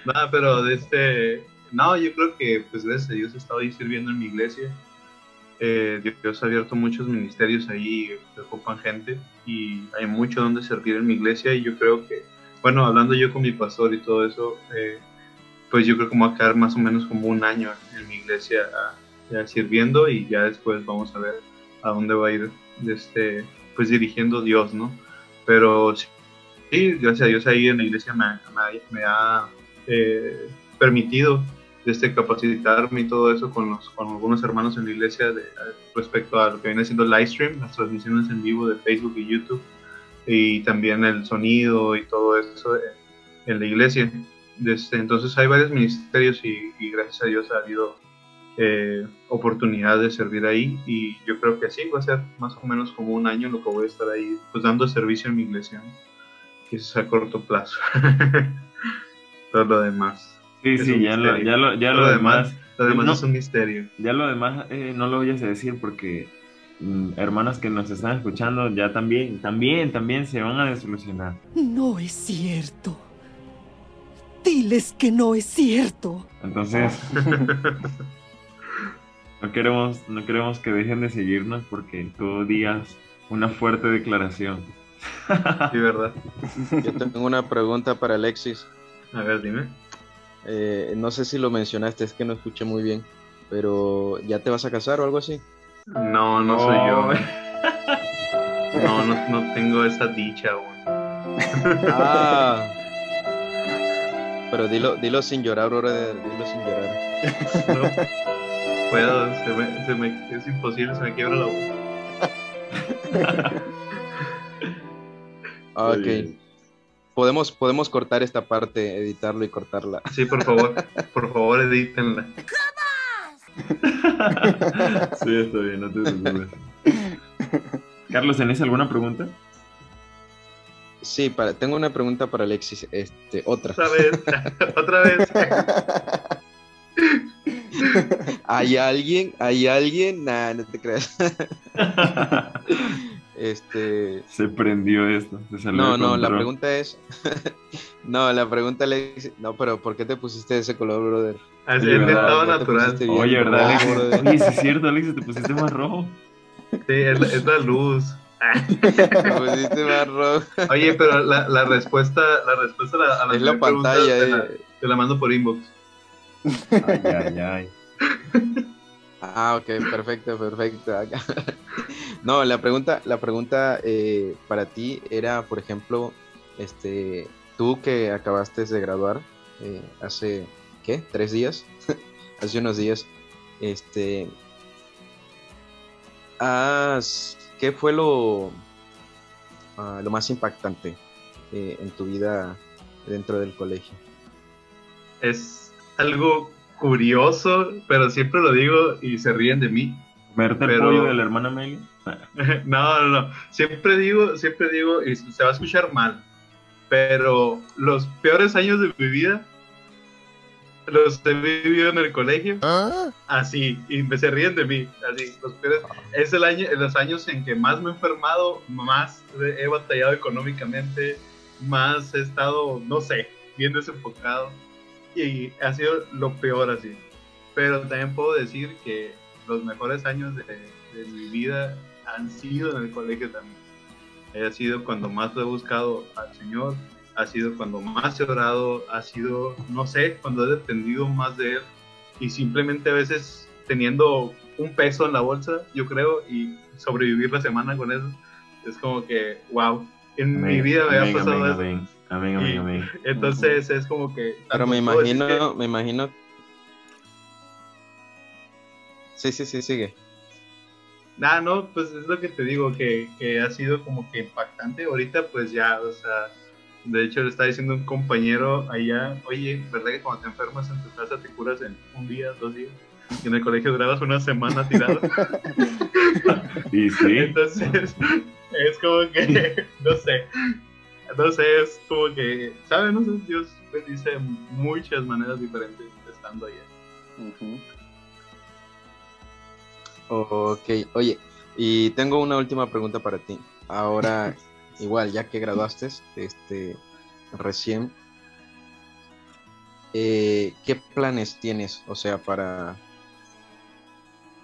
Nada, pero de este, no, yo creo que pues gracias a Dios he estado ahí sirviendo en mi iglesia. Eh, Dios ha abierto muchos ministerios ahí que ocupan gente y hay mucho donde servir en mi iglesia y yo creo que, bueno, hablando yo con mi pastor y todo eso, eh, pues yo creo que me voy a quedar más o menos como un año en mi iglesia ah, sirviendo y ya después vamos a ver a dónde va a ir este, pues dirigiendo Dios, ¿no? Pero sí, gracias a Dios ahí en la iglesia me, me- me ha eh, permitido este, capacitarme y todo eso con, los, con algunos hermanos en la iglesia de- respecto a lo que viene siendo live stream, las transmisiones en vivo de Facebook y YouTube y también el sonido y todo eso en la iglesia. Desde, entonces hay varios ministerios y, y gracias a Dios ha habido eh, oportunidad de servir ahí y yo creo que sí, va a ser más o menos como un año lo que voy a estar ahí pues dando servicio en mi iglesia, ¿no? que es a corto plazo. Todo lo demás. Sí, sí, ya lo, ya lo, ya Todo lo lo demás, demás, Lo demás No. es un misterio. ya lo demás eh, no lo vayas a decir porque mm, hermanas que nos están escuchando ya también, también, también se van a desilusionar. No es cierto. Diles que no es cierto. Entonces, no queremos, no queremos que dejen de seguirnos porque tú digas una fuerte declaración. Sí, ¿verdad? Yo tengo una pregunta para Alexis. A ver, dime. Eh, no sé si lo mencionaste, es que no escuché muy bien. Pero, ¿ya te vas a casar o algo así? No, no soy yo. Oh. No, no, no tengo esa dicha aún. Ah. Pero dilo, dilo sin llorar, brother. Dilo sin llorar. No puedo, se me, se me- es imposible, se me quiebra la Muy ok. Podemos, podemos cortar esta parte, editarlo y cortarla. Sí, por favor, por favor, edítenla. Sí, está bien, no te preocupes. Carlos, ¿tenés alguna pregunta? Sí, para, tengo una pregunta para Alexis. Este, otra. Otra vez, otra vez. ¿Hay alguien? ¿Hay alguien? Nah, no te creas. Este. Se prendió esto. se salió No, no, la pregunta es. no, la pregunta Alexis. No, pero ¿por qué te pusiste ese color, brother? Así es estado natural. Oye, ¿verdad, Alexis? Oye, sí es cierto, Alexis, te pusiste más rojo. Sí, es, la- es la luz. Te pusiste más rojo. Oye, pero la, la respuesta, la respuesta a la, Es la pantalla, te, la, eh. te la mando por inbox. Ay, ay, ay. Ah, ok, perfecto, perfecto. No, la pregunta, la pregunta eh, para ti era, por ejemplo, este, tú que acabaste de graduar eh, hace, ¿qué? ¿Tres días? hace unos días. Este, has- ¿qué fue lo, ah, lo más impactante eh, en tu vida dentro del colegio? Es algo curioso, pero siempre lo digo y se ríen de mí. ¿Verte el Pero- pollo de la hermana Meli? No, no, no. Siempre digo, siempre digo, y se va a escuchar mal, pero los peores años de mi vida los he vivido en el colegio, así, y me se ríen de mí, así, los peores, es el año, los años en que más me he enfermado, más he batallado económicamente, más he estado, no sé, bien desenfocado, y ha sido lo peor así, pero también puedo decir que los mejores años de, de mi vida han sido en el colegio también, ha sido cuando más lo he buscado al Señor, ha sido cuando más he orado, ha sido, no sé, cuando he dependido más de Él y simplemente a veces teniendo un peso en la bolsa, yo creo, y sobrevivir la semana con eso, es como que, wow, en mi vida me ha pasado eso. Amén, amén, amén, amén. Entonces es como que... Pero me imagino, me imagino. Sí, sí, sí, sigue. Nah, no, pues es lo que te digo, que, que ha sido como que impactante. Ahorita, pues ya, o sea, de hecho le está diciendo un compañero allá, oye, ¿verdad que cuando te enfermas en tu casa te curas en un día, dos días? Y en el colegio durabas una semana tirado. Y sí, Entonces, es como que, no sé, no sé, es como que, ¿sabes? No sé, Dios bendice de muchas maneras diferentes estando allá. Ujú. Ok, oye, y tengo una última pregunta para ti. Ahora, igual, ya que graduaste, este, recién, eh, ¿qué planes tienes? O sea, para,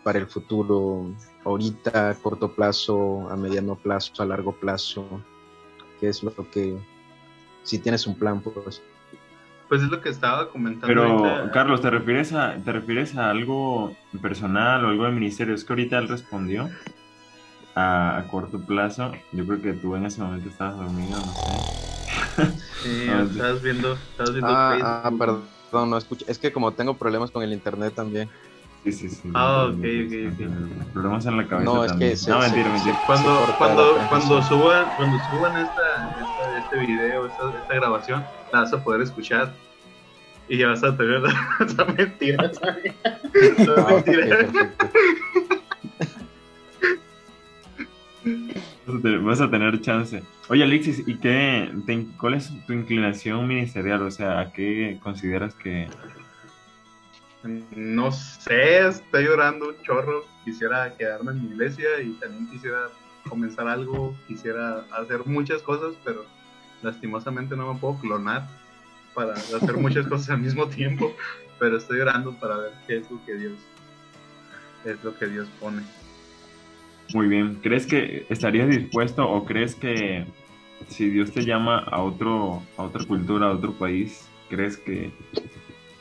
para el futuro, ahorita, a corto plazo, a mediano plazo, a largo plazo, ¿qué es lo que, si tienes un plan, pues? Pues es lo que estaba comentando. pero ahorita. Carlos, ¿te refieres a, te refieres a algo personal o algo de ministerio? Es que ahorita él respondió a, a corto plazo. Yo creo que tú en ese momento estabas dormido, no sé. Sí, estabas viendo, estabas viendo Ah, Facebook. ah, perdón, no escuché. Es que como tengo problemas con el internet también. Sí, sí, sí. Ah, ok, ok, ok. Problemas en la cabeza No, es que también. se- no, se- mentira, mentira. Cuando, cuando, cuando suban, cuando suban esta, esta- este video, esta, esta grabación, la vas a poder escuchar y ya vas a tener esa mentira. ¿sabes? Esa Ah, mentira. Vas a tener- Vas a tener chance. Oye, Alexis, ¿y qué, te- cuál es tu inclinación ministerial? O sea, ¿a qué consideras que... No sé, estoy llorando un chorro. Quisiera quedarme en mi iglesia y también quisiera comenzar algo, quisiera hacer muchas cosas, pero lastimosamente no me puedo clonar para hacer muchas cosas al mismo tiempo. Pero estoy orando para ver qué es lo que Dios es lo que Dios pone. Muy bien, ¿crees que estarías dispuesto o crees que si Dios te llama a otro, a otra cultura, a otro país, crees que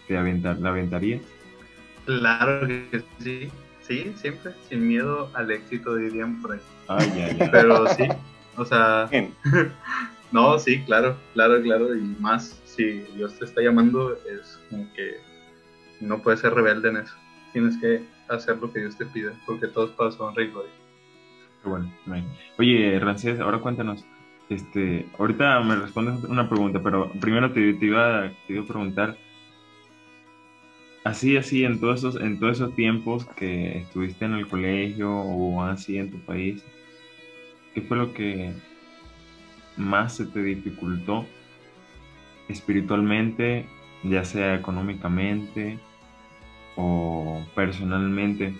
te aventar, la aventarías? Claro que sí, sí, siempre, sin miedo al éxito dirían por ahí. Ay, ya, ya. Pero sí, o sea, Bien. no, sí, claro, claro, claro, y más si Dios te está llamando, es como que no puedes ser rebelde en eso. Tienes que hacer lo que Dios te pida, porque todos su honra y gloria. Bueno. Oye, Rancés, ahora cuéntanos. Este, ahorita me respondes una pregunta, pero primero te, iba, te a preguntar. Así, así, en todos esos, en todos esos tiempos que estuviste en el colegio o así en tu país, ¿qué fue lo que más se te dificultó espiritualmente, ya sea económicamente o personalmente?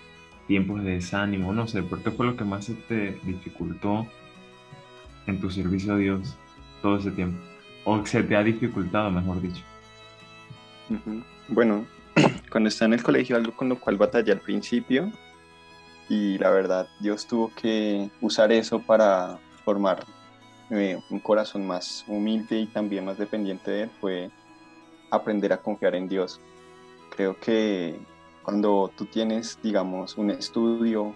Tiempos de desánimo, no sé, ¿por qué fue lo que más se te dificultó en tu servicio a Dios todo ese tiempo? O se te ha dificultado, mejor dicho. Bueno, cuando estaba en el colegio, algo con lo cual batallé al principio, y la verdad, Dios tuvo que usar eso para formar eh, un corazón más humilde y también más dependiente de Él, fue aprender a confiar en Dios. Creo que cuando tú tienes, digamos, un estudio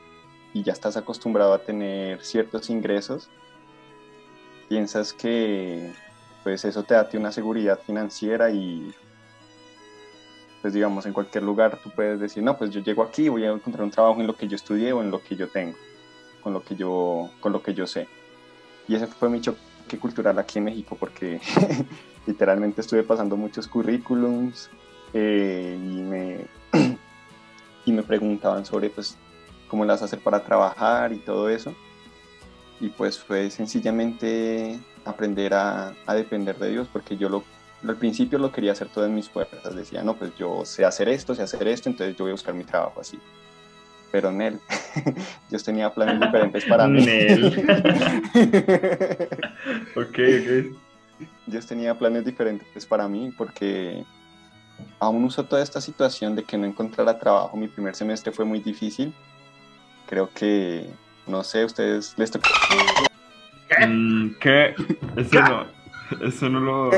y ya estás acostumbrado a tener ciertos ingresos, piensas que pues eso te da una seguridad financiera y pues digamos en cualquier lugar tú puedes decir, no, pues yo llego aquí, voy a encontrar un trabajo en lo que yo estudié o en lo que yo tengo, con lo que yo, con lo que yo sé. Y ese fue mi choque cultural aquí en México porque literalmente estuve pasando muchos currículums eh, y me y me preguntaban sobre pues cómo las hacer para trabajar y todo eso. Y pues fue sencillamente aprender a, a depender de Dios, porque yo lo al principio lo quería hacer todo en mis fuerzas. Decía, no, pues yo sé hacer esto, sé hacer esto, entonces yo voy a buscar mi trabajo así. Pero Nel, Dios tenía planes diferentes para mí. Ok, ok. Dios tenía planes diferentes para mí porque aún uso toda esta situación de que no encontrara trabajo. Mi primer semestre fue muy difícil. Creo que, no sé, ustedes les tocó. Mm, ¿Qué? Eso no, eso no lo.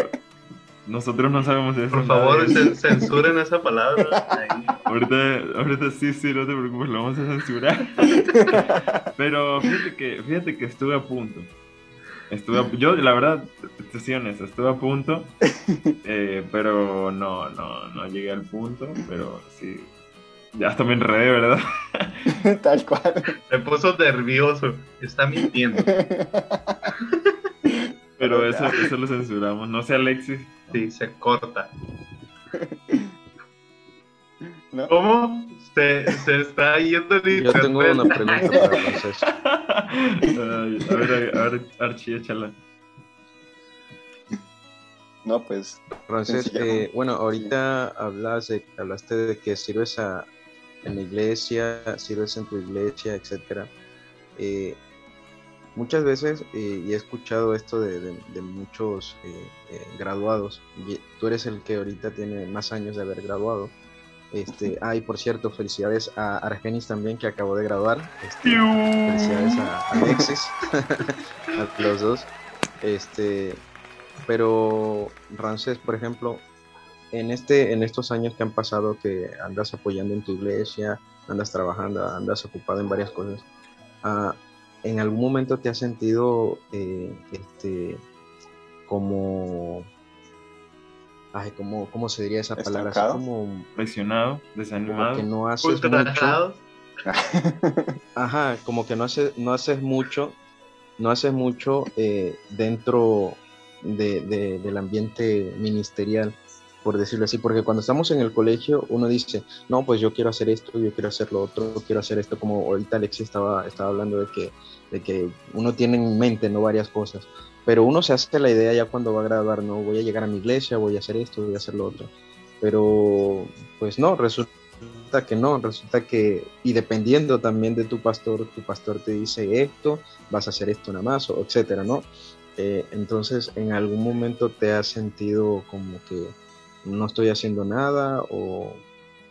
Nosotros no sabemos eso. Por favor, censuren esa palabra. Ahorita, ahorita sí, sí, no te preocupes, lo vamos a censurar. Pero fíjate que, fíjate que estuve a punto. Estuve a- yo, la verdad, honesto, estuve a punto, eh, pero no, no, no llegué al punto, pero sí. Ya hasta me enredé, ¿verdad? Tal cual. Se puso nervioso. Está mintiendo. Pero eso, eso lo censuramos. No sé, Alexis. Sí, se corta. ¿No? ¿Cómo? Se, se está yendo el Yo tengo una pregunta para Francés. Ay, a ver, a ver, Archie, échala. No, pues Francés, eh, bueno, ahorita hablas de, hablaste de que sirves a, en la iglesia, sirves en tu iglesia, etcétera. Eh, muchas veces, eh, y he escuchado esto de, de- de muchos eh, eh, graduados, y tú eres el que ahorita tiene más años de haber graduado. Este, ay, por cierto, felicidades a Argenis también, que acabó de graduar. Este, felicidades a a Alexis, a los dos. Este, pero Ramsés, por ejemplo, en este, en estos años que han pasado que andas apoyando en tu iglesia, andas trabajando, andas ocupado en varias cosas, ah, ¿en algún momento te has sentido eh, este como ay, ¿cómo, cómo se diría esa palabra? Así como, Presionado, como desanimado. que no haces mucho. Ajá, como que no haces, no haces mucho, no haces mucho eh, dentro de- de- del ambiente ministerial, por decirlo así, porque cuando estamos en el colegio uno dice, no, pues yo quiero hacer esto, yo quiero hacer lo otro, quiero hacer esto, como ahorita Alexis estaba, estaba hablando de que, de que uno tiene en mente no varias cosas, pero uno se hace la idea ya cuando va a graduar, no, voy a llegar a mi iglesia, voy a hacer esto, voy a hacer lo otro, pero pues no, resulta que no, resulta que, y dependiendo también de tu pastor, tu pastor te dice esto, vas a hacer esto nada más, etcétera, ¿no? Eh, entonces, ¿en algún momento te has sentido como que no estoy haciendo nada o,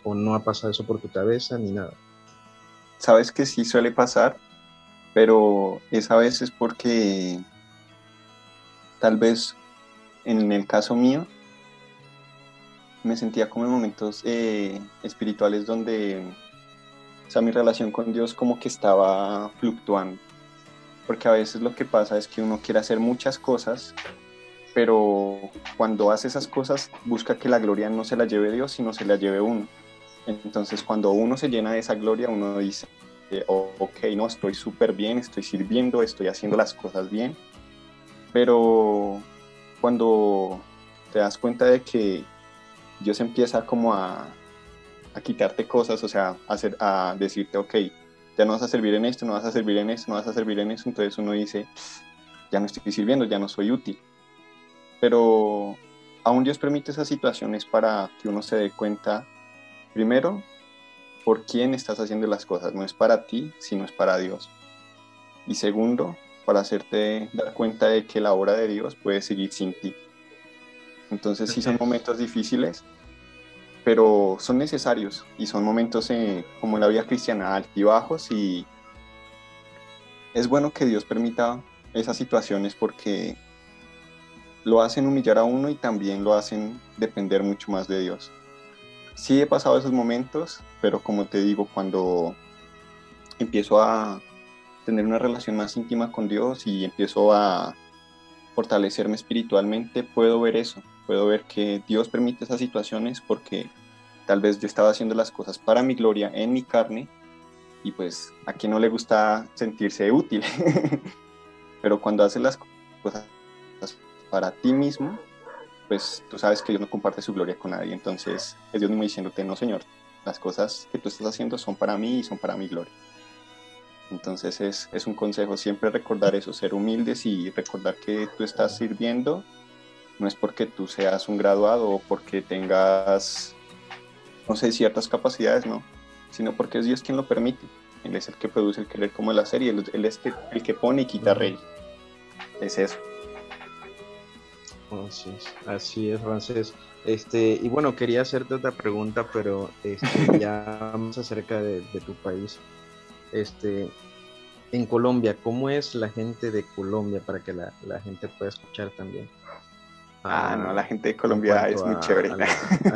o no ha pasado eso por tu cabeza ni nada? sabes que sí suele pasar, pero esa vez es porque tal vez en el caso mío me sentía como en momentos eh, espirituales donde, o sea, mi relación con Dios como que estaba fluctuando, porque a veces lo que pasa es que uno quiere hacer muchas cosas, pero cuando hace esas cosas busca que la gloria no se la lleve Dios, sino se la lleve uno. Entonces cuando uno se llena de esa gloria, uno dice, eh, "Oh, ok, no, estoy súper bien, estoy sirviendo, estoy haciendo las cosas bien, pero cuando te das cuenta de que Dios empieza como a, quitarte cosas, o sea, a, decirte, ok, ya no vas a servir en esto, no vas a servir en esto, no vas a servir en eso, entonces uno dice, ya no estoy sirviendo, ya no soy útil. Pero aún Dios permite esas situaciones para que uno se dé cuenta, primero, por quién estás haciendo las cosas, no es para ti, sino es para Dios. Y segundo, para hacerte dar cuenta de que la obra de Dios puede seguir sin ti. Entonces sí son momentos difíciles, pero son necesarios y son momentos eh, como en la vida cristiana, altibajos y es bueno que Dios permita esas situaciones porque lo hacen humillar a uno y también lo hacen depender mucho más de Dios. Sí he pasado esos momentos, pero como te digo, cuando empiezo a tener una relación más íntima con Dios y empiezo a fortalecerme espiritualmente, puedo ver eso, puedo ver que Dios permite esas situaciones porque tal vez yo estaba haciendo las cosas para mi gloria en mi carne y pues a quien no le gusta sentirse útil, pero cuando haces las cosas para ti mismo, pues tú sabes que Dios no comparte su gloria con nadie, entonces es Dios mismo diciéndote, no Señor, las cosas que tú estás haciendo son para mí y son para mi gloria. Entonces es, es un consejo siempre recordar eso, ser humildes y recordar que tú estás sirviendo no es porque tú seas un graduado o porque tengas, no sé, ciertas capacidades, no, sino porque es Dios quien lo permite. Él es el que produce el querer como la serie, él, él es el que pone y quita rey. Es eso. Así es, así es, Francés. Este, y bueno, quería hacerte otra pregunta, pero este, ya más acerca de, de, tu país. Este, en Colombia, ¿cómo es la gente de Colombia para que la, la gente pueda escuchar también? Ah, no, la gente de Colombia es muy chévere.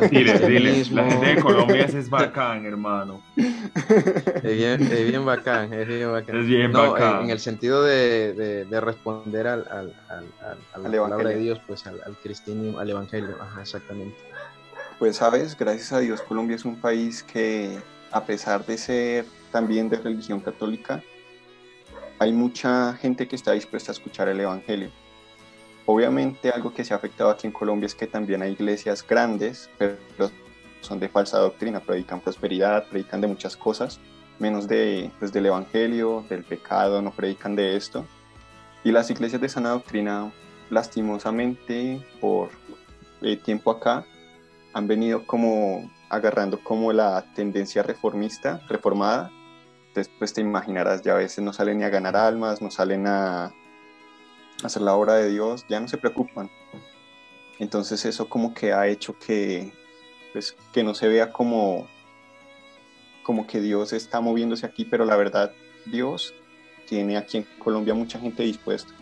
dile, dile, la gente de Colombia es bacán, hermano. Es bien, es bien bacán, es bien bacán. Es bien no, bacán. En, en, el sentido de, de, de responder al, al, al, a la palabra de Dios, pues al, al cristianismo, al evangelio, Ajá, exactamente. Pues sabes, gracias a Dios Colombia es un país que a pesar de ser también de religión católica, hay mucha gente que está dispuesta a escuchar el evangelio. Obviamente algo que se ha afectado aquí en Colombia es que también hay iglesias grandes, pero son de falsa doctrina, predican prosperidad, predican de muchas cosas, menos de, pues, del evangelio, del pecado, no predican de esto. Y las iglesias de sana doctrina, lastimosamente, por eh, tiempo acá, han venido como agarrando como la tendencia reformista, reformada. Entonces, pues te imaginarás, ya a veces no salen ni a ganar almas, no salen a hacer la obra de Dios, ya no se preocupan. Entonces eso como que ha hecho que, pues, que no se vea como, como que Dios está moviéndose aquí, pero la verdad Dios tiene aquí en Colombia mucha gente dispuesta.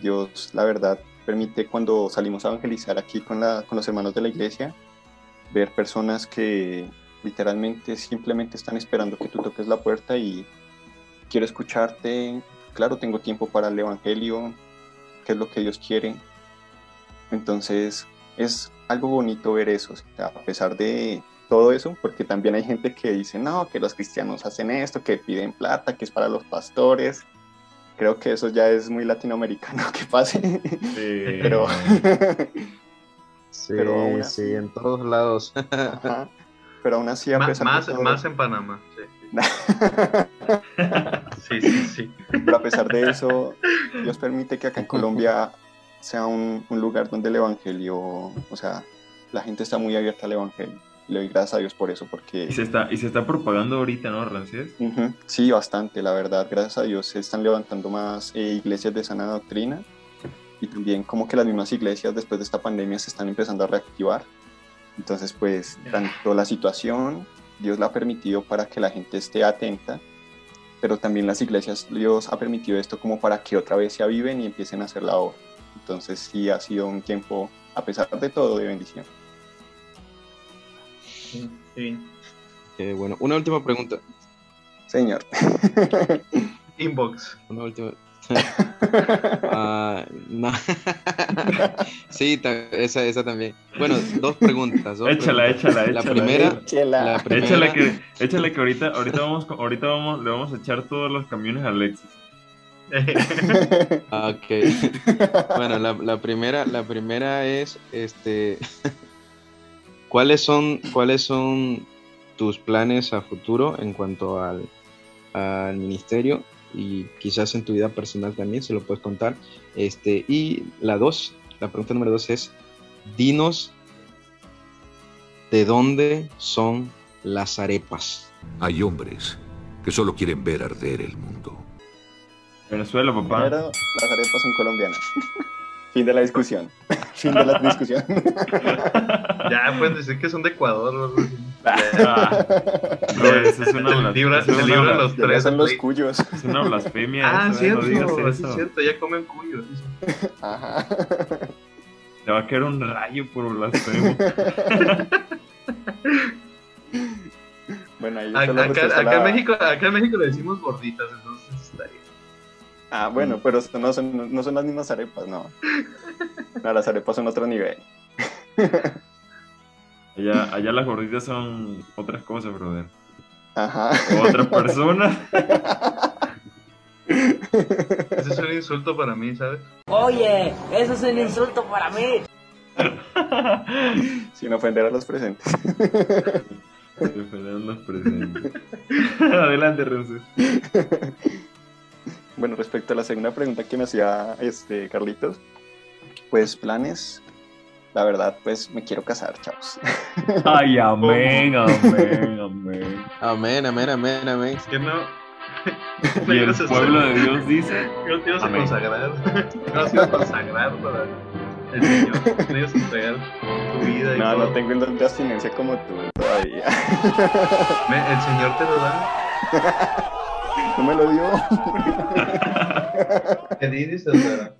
Dios, la verdad, permite cuando salimos a evangelizar aquí con, la, con los hermanos de la iglesia, ver personas que literalmente simplemente están esperando que tú toques la puerta y quiero escucharte, claro, tengo tiempo para el Evangelio, qué es lo que Dios quiere. Entonces es algo bonito ver eso, o sea, a pesar de todo eso, porque también hay gente que dice, no, que los cristianos hacen esto, que piden plata, que es para los pastores. Creo que eso ya es muy latinoamericano que pase. Sí. Pero, Sí, Pero aún sí, en todos lados. ajá. Pero aún así, a pesar más, de todo- más en Panamá. Sí, sí, sí. sí. Pero a pesar de eso, Dios permite que acá en Colombia sea un, un lugar donde el Evangelio, o sea, la gente está muy abierta al Evangelio. Le doy gracias a Dios por eso, porque Y se está, y se está propagando ahorita, ¿no, Rancés? Ujú, sí, bastante, la verdad, gracias a Dios se están levantando más eh, iglesias de sana doctrina y también como que las mismas iglesias después de esta pandemia se están empezando a reactivar. Entonces, pues, tanto la situación, Dios la ha permitido para que la gente esté atenta, pero también las iglesias, Dios ha permitido esto como para que otra vez se aviven y empiecen a hacer la obra. Entonces, sí, ha sido un tiempo, a pesar de todo, de bendición. Sí. Eh, bueno, una última pregunta. Señor. Inbox. Una última. Ah, no. sí, ta- esa, esa también. Bueno, dos preguntas. dos Échala, preguntas. échala, La échala. primera, Chela. la primera. Échale que, échale que ahorita, ahorita vamos, ahorita vamos, le vamos a echar todos los camiones a Alexis. Ah, Ok. Bueno, la, la primera, la primera es, este, ¿cuáles son, cuáles son tus planes a futuro en cuanto al, al ministerio y quizás en tu vida personal también se lo puedes contar. Este, y la dos, la pregunta número dos es, dinos de dónde son las arepas. Hay hombres que solo quieren ver arder el mundo. Venezuela, papá. Primero, las arepas son colombianas. fin de la discusión. fin de la discusión. Ya pueden decir que son de Ecuador. o así. Ah, eso es una Se blas- libra- eso es se una libran blas- los Ya tres. son los cuyos. es una blasfemia. Ah, eso, eh, no digas cierto, sí, eso. cierto, ya comen cuyos. Ajá. Te va a caer un rayo por blasfemo. bueno, ahí está Acá, la acá, en la- México, acá en México le decimos gorditas, entonces estaría. Ah, bueno, pero no son, no son las mismas arepas, no. No, las arepas son otro nivel. Allá, allá las gorditas son otras cosas, brother. Ajá. Otras personas. Ese es un insulto para mí, ¿sabes? Oye, eso es un insulto para mí. Sin ofender a los presentes. Defender los presentes. Adelante, Renzo. Bueno, respecto a la segunda pregunta que me hacía este Carlitos, pues planes la verdad, pues me quiero casar, chavos. Ay, amén, amén, amén. Amén, amén, amén, amén. Es que no. Y el pueblo de Dios dice, consagrar. No te ibas a consagrar para el Señor. A entregar tu vida y No, todo. no tengo el don de abstinencia como tú todavía. El Señor te lo da. No me lo dio. ¿Qué dices, Sara?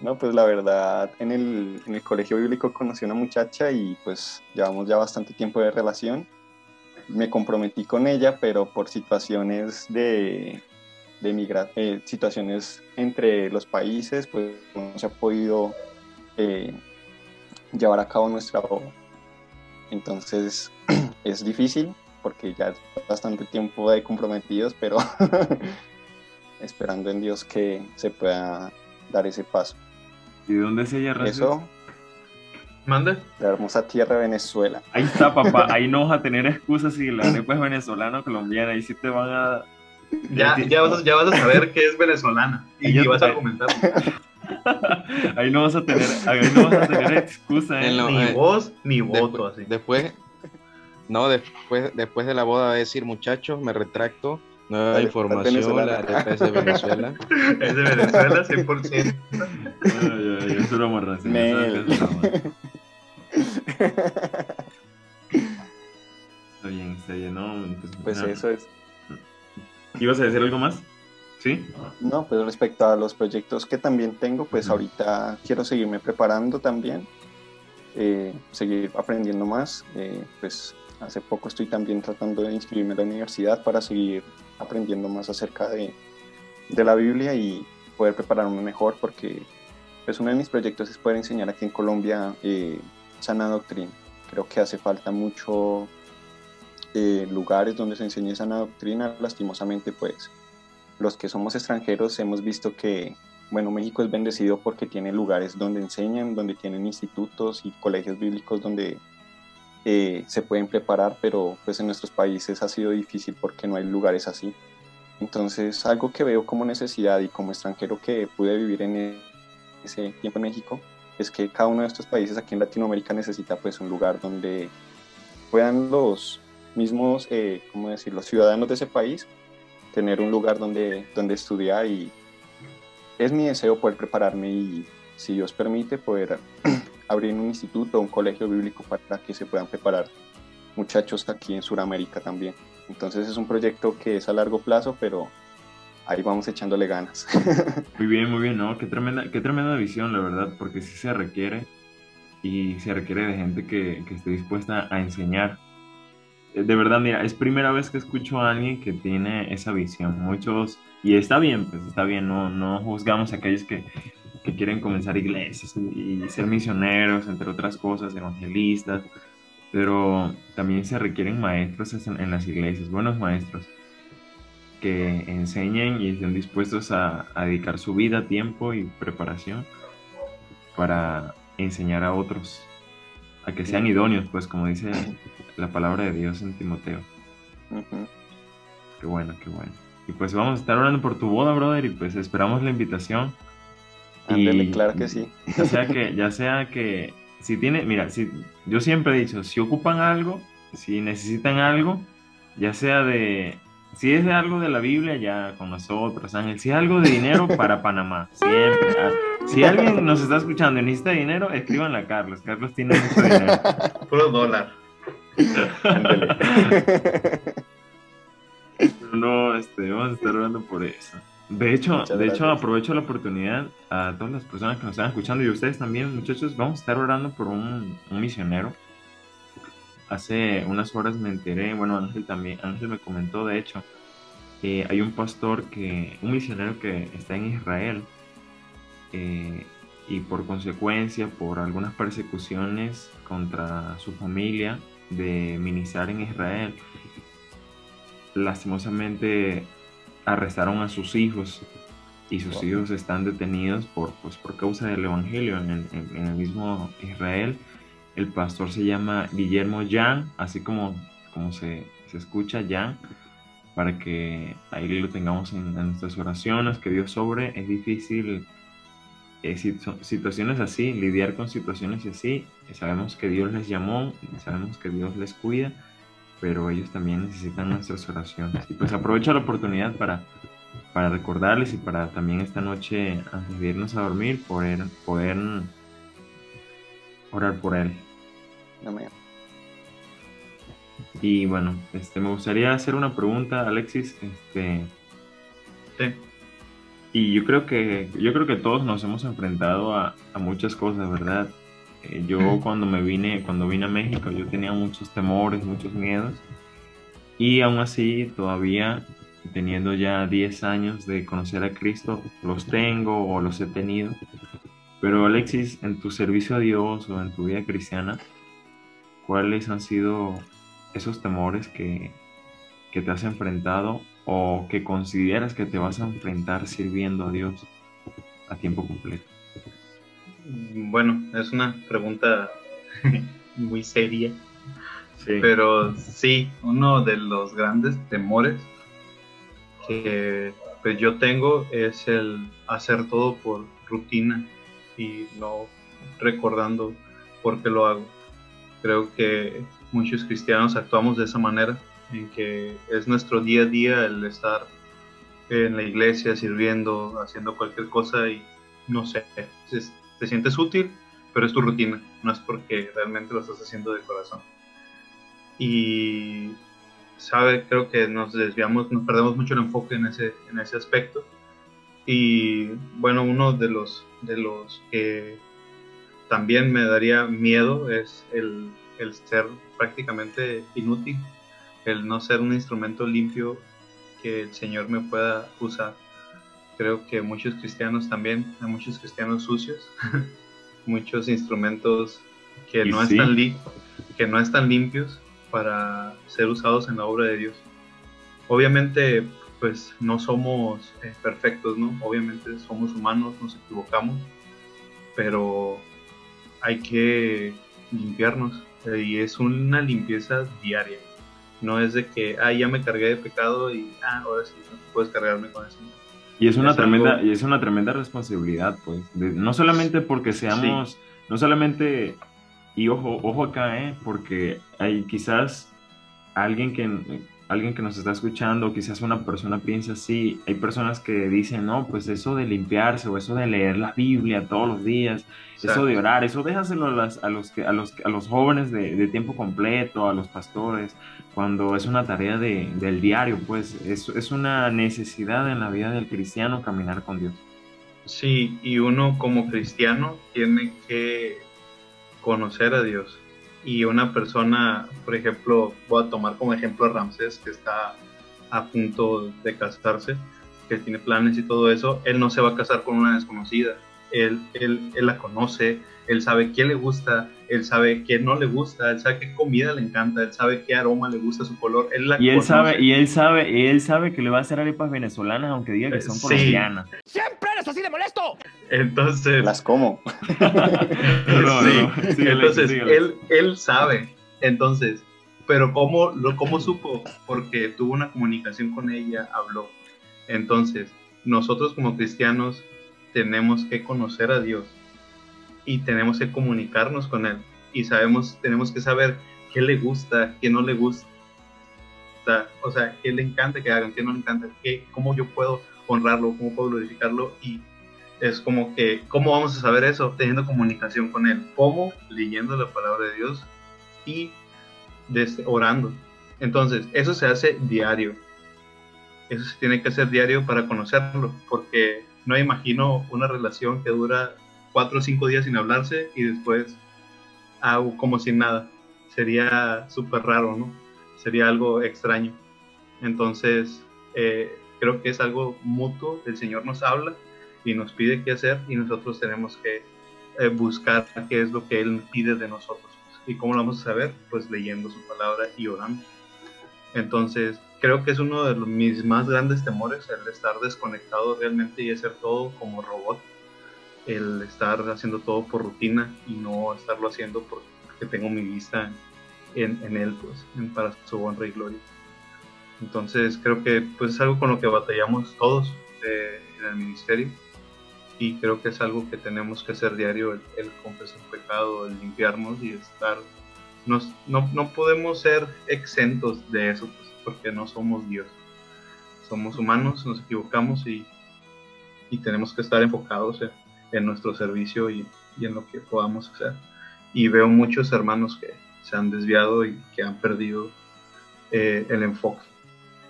No, pues la verdad, en el, en el colegio bíblico conocí a una muchacha y pues llevamos ya bastante tiempo de relación. Me comprometí con ella, pero por situaciones de, de migra eh, situaciones entre los países, pues no se ha podido eh, llevar a cabo nuestra boda. Entonces es difícil porque ya es bastante tiempo de comprometidos, pero esperando en Dios que se pueda dar ese paso. ¿Y de dónde es ella? Eso, ¿Manda? la hermosa tierra de Venezuela. Ahí está, papá. Ahí no vas a tener excusas si la arepa es venezolana o colombiana. Ahí sí te van a. Ya, ya, vas a, ya vas a saber que es venezolana. Y, Ya y vas te- a comentar. Ahí no vas a tener, ahí no vas a tener excusa. ¿eh? Lo- Ni eh, voz ni Después- voto, así. Después, no, después, después de la boda va a decir, muchachos, me retracto. Nueva Dale, información, la arepa es de Venezuela. Es de Venezuela, 100%. Ay, ay, es broma, Rafael, Mel. eso es broma. Está bien, está bien, ¿no? Entonces, Pues nada. eso es. ¿Ibas a decir algo más? ¿Sí? No, pues respecto a los proyectos que también tengo, pues Ujú. ahorita quiero seguirme preparando también, eh, seguir aprendiendo más. eh, pues hace poco estoy también tratando de inscribirme a la universidad para seguir aprendiendo más acerca de, de la Biblia y poder prepararme mejor porque pues uno de mis proyectos es poder enseñar aquí en Colombia eh, sana doctrina. Creo que hace falta mucho eh, lugares donde se enseñe sana doctrina. Lastimosamente, pues los que somos extranjeros hemos visto que, bueno, México es bendecido porque tiene lugares donde enseñan, donde tienen institutos y colegios bíblicos donde eh, se pueden preparar, pero pues en nuestros países ha sido difícil porque no hay lugares así. Entonces, algo que veo como necesidad y como extranjero que pude vivir en ese tiempo en México, es que cada uno de estos países aquí en Latinoamérica necesita pues un lugar donde puedan los mismos, eh, ¿cómo decir?, los ciudadanos de ese país tener un lugar donde, donde estudiar y es mi deseo poder prepararme y, si Dios permite, poder abrir un instituto o un colegio bíblico para que se puedan preparar muchachos aquí en Sudamérica también. Entonces es un proyecto que es a largo plazo, pero ahí vamos echándole ganas. Muy bien, muy bien, ¿no? Qué tremenda, qué tremenda visión, la verdad, porque sí se requiere y se requiere de gente que, que esté dispuesta a enseñar. Eh, De verdad, mira, es primera vez que escucho a alguien que tiene esa visión. Muchos, y está bien, pues está bien, no, no juzgamos a aquellos que, que quieren comenzar iglesias y, ser misioneros, entre otras cosas, evangelistas, pero también se requieren maestros en, las iglesias, buenos maestros que enseñen y estén dispuestos a, a dedicar su vida, tiempo y preparación para enseñar a otros, a que sean idóneos, pues como dice la palabra de Dios en Timoteo. Qué bueno, qué bueno. Y pues vamos a estar orando por tu boda, brother, y pues esperamos la invitación. Ándele, claro que sí. Ya sea que, ya sea que, si tiene, mira, si, yo siempre he dicho, si ocupan algo, si necesitan algo, ya sea de, si es de algo de la Biblia, ya con nosotros, Ángel, si es algo de dinero, para Panamá, siempre. Ah, Si alguien nos está escuchando y necesita dinero, escríbanle a Carlos, Carlos tiene mucho dinero. Puro dólar. No, este, vamos a estar orando por eso. De hecho, Muchas de hecho, aprovecho la oportunidad a todas las personas que nos están escuchando y ustedes también, muchachos, vamos a estar orando por un, un misionero. Hace unas horas me enteré, bueno, Ángel también, Ángel me comentó, de hecho, hay un pastor que, un misionero que está en Israel eh, y por consecuencia, por algunas persecuciones contra su familia de ministrar en Israel, lastimosamente arrestaron a sus hijos y sus Wow. hijos están detenidos por, pues, por causa del evangelio en el, en- en el mismo Israel. El pastor se llama Guillermo Jan, así como, como se, se escucha Jan, para que ahí lo tengamos en, en nuestras oraciones, que Dios sobre. Es difícil eh, situaciones así, lidiar con situaciones así. Sabemos que Dios les llamó, sabemos que Dios les cuida, pero ellos también necesitan nuestras oraciones. Y pues aprovecho la oportunidad para, para recordarles y para también esta noche, antes de irnos a dormir, poder, poder orar por él. Y bueno, este, me gustaría hacer una pregunta, Alexis. Este, sí. Y yo creo que, yo creo que todos nos hemos enfrentado a, a muchas cosas, ¿verdad? Eh, yo cuando me vine, cuando vine a México, yo tenía muchos temores, muchos miedos. Y aún así, todavía teniendo ya 10 años de conocer a Cristo, los tengo o los he tenido. Pero Alexis, en tu servicio a Dios o en tu vida cristiana, ¿cuáles han sido esos temores que, que te has enfrentado o que consideras que te vas a enfrentar sirviendo a Dios a tiempo completo? Bueno, es una pregunta muy seria. Pero sí, uno de los grandes temores que pues, yo tengo es el hacer todo por rutina y no recordando por qué lo hago. Creo que muchos cristianos actuamos de esa manera, en que es nuestro día a día el estar en la iglesia sirviendo, haciendo cualquier cosa y no sé, te sientes útil, pero es tu rutina, no es porque realmente lo estás haciendo de corazón. Y sabe, creo que nos desviamos, nos perdemos mucho el enfoque en ese, en ese aspecto. Y bueno, uno de los, de los que también me daría miedo es el, el ser prácticamente inútil, el no ser un instrumento limpio que el Señor me pueda usar. Creo que muchos cristianos también, hay muchos cristianos sucios, muchos instrumentos que no, están que no están limpios para ser usados en la obra de Dios. Obviamente, pues no somos eh, perfectos, ¿no? Obviamente somos humanos, nos equivocamos, pero hay que limpiarnos eh, y es una limpieza diaria. No es de que, ah, ya me cargué de pecado y, ah, ahora sí, puedes cargarme con eso. Y es una, tremenda, y es una tremenda responsabilidad, pues. no solamente porque seamos, no solamente, y ojo, ojo acá, ¿eh? Porque hay quizás alguien que alguien que nos está escuchando, quizás una persona piensa así, hay personas que dicen, no, pues eso de limpiarse o eso de leer la Biblia todos los días, eso de orar, eso déjaselo a, las, a, los, a, los, a los jóvenes de, tiempo completo, a los pastores, cuando es una tarea de, del diario, pues es, es una necesidad en la vida del cristiano caminar con Dios. Sí, y uno como cristiano tiene que conocer a Dios, y una persona, por ejemplo, voy a tomar como ejemplo a Ramsés, que está a punto de casarse, que tiene planes y todo eso, él no se va a casar con una desconocida. Él, él, él la conoce, él sabe qué le gusta, él sabe qué no le gusta, él sabe qué comida le encanta, él sabe qué aroma le gusta su color, él la y él sabe y él sabe y él sabe que le va a hacer arepas venezolanas aunque diga que son colombianas. Siempre eres así de molesto. Entonces las como. entonces él él sabe. Entonces, pero cómo lo cómo supo porque tuvo una comunicación con ella, habló. Entonces, nosotros como cristianos tenemos que conocer a Dios y tenemos que comunicarnos con Él. Y sabemos, tenemos que saber qué le gusta, qué no le gusta. O sea, qué le encanta que hagan, qué no le encanta, qué, cómo yo puedo honrarlo, cómo puedo glorificarlo. Y es como que, ¿cómo vamos a saber eso? Teniendo comunicación con Él. ¿Cómo? Leyendo la palabra de Dios y desde, orando. Entonces, eso se hace diario. Eso se tiene que hacer diario para conocerlo, porque no imagino una relación que dura cuatro o cinco días sin hablarse y después hago como sin nada. Sería súper raro, ¿no? Sería algo extraño. Entonces, eh, creo que es algo mutuo. El Señor nos habla y nos pide qué hacer y nosotros tenemos que eh, buscar qué es lo que Él pide de nosotros. ¿Y cómo lo vamos a saber? Pues leyendo su palabra y orando. Entonces, creo que es uno de mis más grandes temores, el estar desconectado realmente y hacer todo como robot, el estar haciendo todo por rutina y no estarlo haciendo porque tengo mi vista en, en él, pues, para su honra y gloria. Entonces creo que pues es algo con lo que batallamos todos eh, en el ministerio y creo que es algo que tenemos que hacer diario, el, el confesar pecado, el limpiarnos y estar... Nos, no, no podemos ser exentos de eso, pues, porque no somos Dios. Somos humanos, nos equivocamos y, y tenemos que estar enfocados en, en nuestro servicio y, en lo que podamos hacer. Y veo muchos hermanos que se han desviado y que han perdido eh, el enfoque,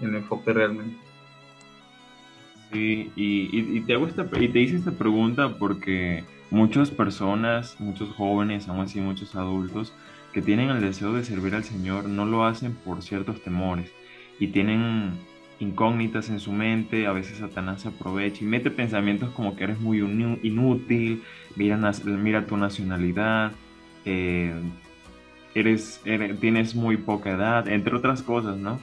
el enfoque realmente. Sí, y, te hago esta, y te hice esta pregunta porque muchas personas, muchos jóvenes, aún así muchos adultos, que tienen el deseo de servir al Señor, no lo hacen por ciertos temores y tienen incógnitas en su mente, a veces Satanás se aprovecha y mete pensamientos como que eres muy inútil, mira, tu nacionalidad, eh, eres, tienes muy poca edad, entre otras cosas, ¿no?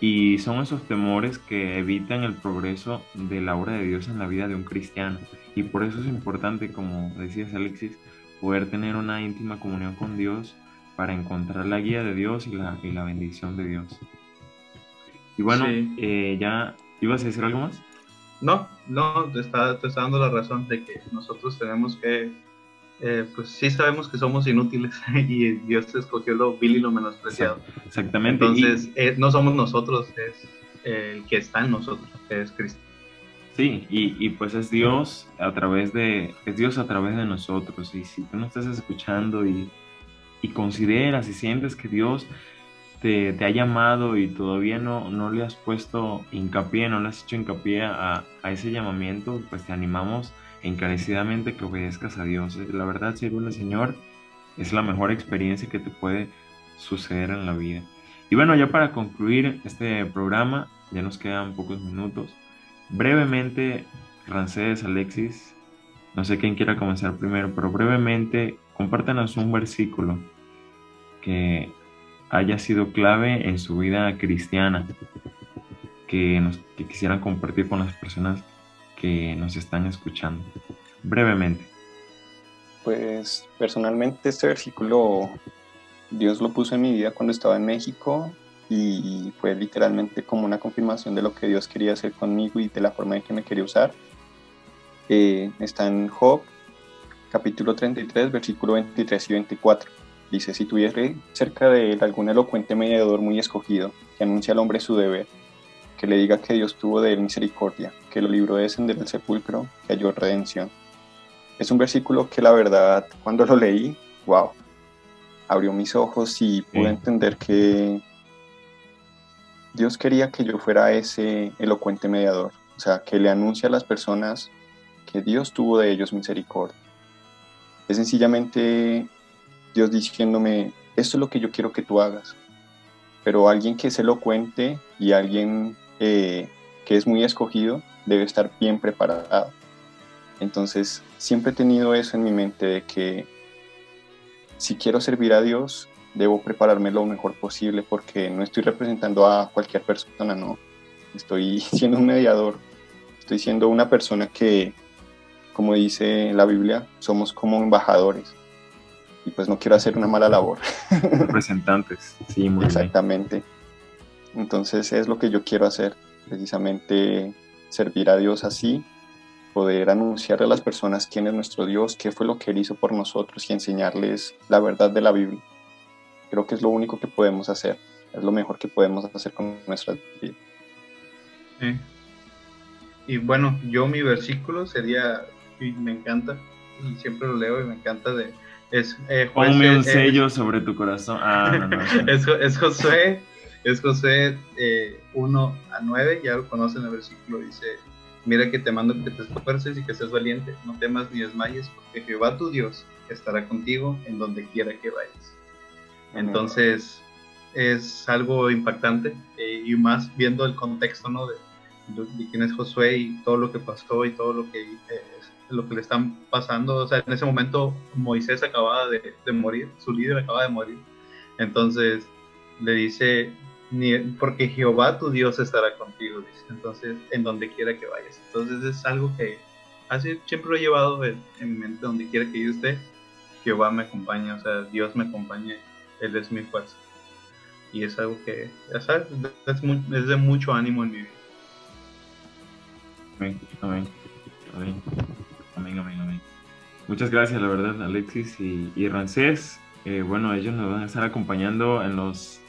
Y son esos temores que evitan el progreso de la obra de Dios en la vida de un cristiano. Y por eso es importante, como decías Alexis, poder tener una íntima comunión con Dios para encontrar la guía de Dios y la bendición de Dios. Y bueno, sí. eh, ya, ¿ibas a decir algo más? No, no, te está, te está dando la razón de que nosotros tenemos que eh, pues sí sabemos que somos inútiles y Dios escogió lo vil y lo menospreciado. Exactamente. Entonces, y... eh, no somos nosotros, es el que está en nosotros, que es Cristo. Sí, y, y, pues es Dios a través de, es Dios a través de nosotros. Y si tú no estás escuchando y, y consideras y sientes que Dios te, te, ha llamado y todavía no, no le has puesto hincapié, no le has hecho hincapié a, a ese llamamiento, pues te animamos encarecidamente que obedezcas a Dios. La verdad, servir al Señor es la mejor experiencia que te puede suceder en la vida. Y bueno, ya para concluir este programa, ya nos quedan pocos minutos. Brevemente, Rancedes, Alexis, no sé quién quiera comenzar primero, pero brevemente, compártanos un versículo que haya sido clave en su vida cristiana, que, nos, que quisieran compartir con las personas que nos están escuchando? Brevemente. Pues personalmente este versículo Dios lo puso en mi vida cuando estaba en México y fue literalmente como una confirmación de lo que Dios quería hacer conmigo y de la forma en que me quería usar. Eh, está en Job, capítulo 33, versículo 23 y 24. Dice, si tuviere cerca de él algún elocuente mediador muy escogido, que anuncia al hombre su deber, que le diga que Dios tuvo de él misericordia, que lo libró de descender del sepulcro, que halló redención. Es un versículo que la verdad, cuando lo leí, wow, abrió mis ojos y pude entender que Dios quería que yo fuera ese elocuente mediador, o sea, que le anuncie a las personas que Dios tuvo de ellos misericordia. Es sencillamente Dios diciéndome, esto es lo que yo quiero que tú hagas. Pero alguien que es elocuente y alguien eh, que es muy escogido debe estar bien preparado. Entonces, siempre he tenido eso en mi mente de que si quiero servir a Dios, debo prepararme lo mejor posible porque no estoy representando a cualquier persona, no. Estoy siendo un mediador, estoy siendo una persona que, como dice la Biblia, somos como embajadores. Y pues no quiero hacer una mala labor. Representantes, sí, muy Exactamente. Entonces es lo que yo quiero hacer, precisamente servir a Dios así, poder anunciarle a las personas quién es nuestro Dios, qué fue lo que Él hizo por nosotros y enseñarles la verdad de la Biblia. Creo que es lo único que podemos hacer, es lo mejor que podemos hacer con nuestra vida. Sí. Y bueno, yo mi versículo sería, y me encanta, y siempre lo leo y me encanta de... Es, eh, Ponme un sello sobre tu corazón. Ah, no, no, no. es, es Josué es José eh, 1 a 9, ya lo conocen el versículo, dice, mira que te mando que te esfuerces y que seas valiente, no temas ni desmayes, porque Jehová tu Dios estará contigo en donde quiera que vayas. Entonces, es algo impactante eh, y más viendo el contexto ¿no? de, de, quién es Josué y todo lo que pasó y todo lo que, eh, lo que le están pasando. O sea, en ese momento Moisés acababa de, morir, su líder acaba de morir. Entonces le dice, porque Jehová tu Dios estará contigo, dice. Entonces, en donde quiera que vayas. Entonces es algo que así siempre lo he llevado en, mi mente, donde quiera que yo esté, Jehová me acompaña, o sea, Dios me acompaña, Él es mi fuerza. Y es algo que, ya sabes, es, es de mucho ánimo en mi vida. Amén, amén, amén, amén. amén, amén. Muchas gracias, la verdad, Alexis y, y Rancés. Eh, bueno, ellos nos van a estar acompañando en los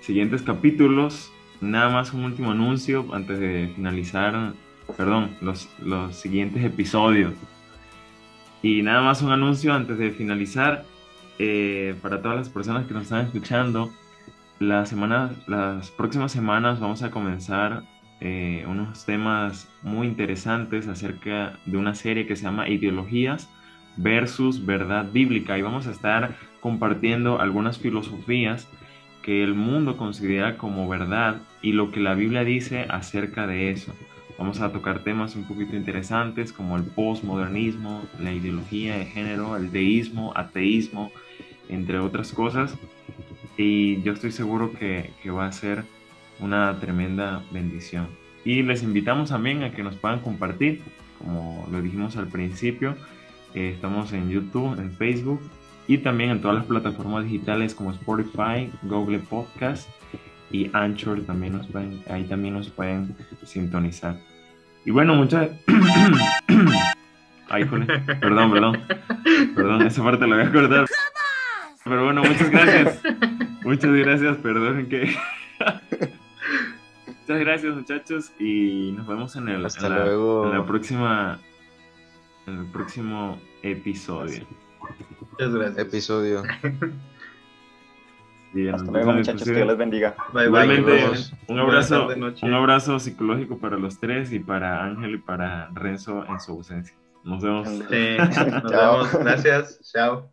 siguientes capítulos. Nada más un último anuncio antes de finalizar, perdón, los, los siguientes episodios. Y nada más un anuncio antes de finalizar eh, para todas las personas que nos están escuchando. Las, semanas, las próximas semanas vamos a comenzar eh, unos temas muy interesantes acerca de una serie que se llama Ideologías versus Verdad Bíblica. Y vamos a estar compartiendo algunas filosofías que el mundo considera como verdad y lo que la Biblia dice acerca de eso. Vamos a tocar temas un poquito interesantes como el postmodernismo, la ideología de género, el deísmo, ateísmo, entre otras cosas. Y yo estoy seguro que, que va a ser una tremenda bendición. Y les invitamos también a que nos puedan compartir, como lo dijimos al principio, eh, estamos en YouTube, en Facebook y también en todas las plataformas digitales como Spotify, Google Podcast y Anchor también nos pueden, ahí también nos pueden sintonizar. Y bueno, muchas Ay, perdón, perdón. Perdón, esa parte la voy a cortar. Pero bueno, muchas gracias. Muchas gracias, perdón que Muchas gracias, muchachos, y nos vemos en el Hasta en la, luego. en la próxima en el próximo episodio. Muchas gracias. Episodio. Sí, en el Hasta luego, muchachos. Que. Dios les bendiga. Bye, bye. Un abrazo, un abrazo psicológico para los tres y para Ángel y para Renzo en su ausencia. Nos vemos. Sí, nos Chao. vemos. Gracias. Chao.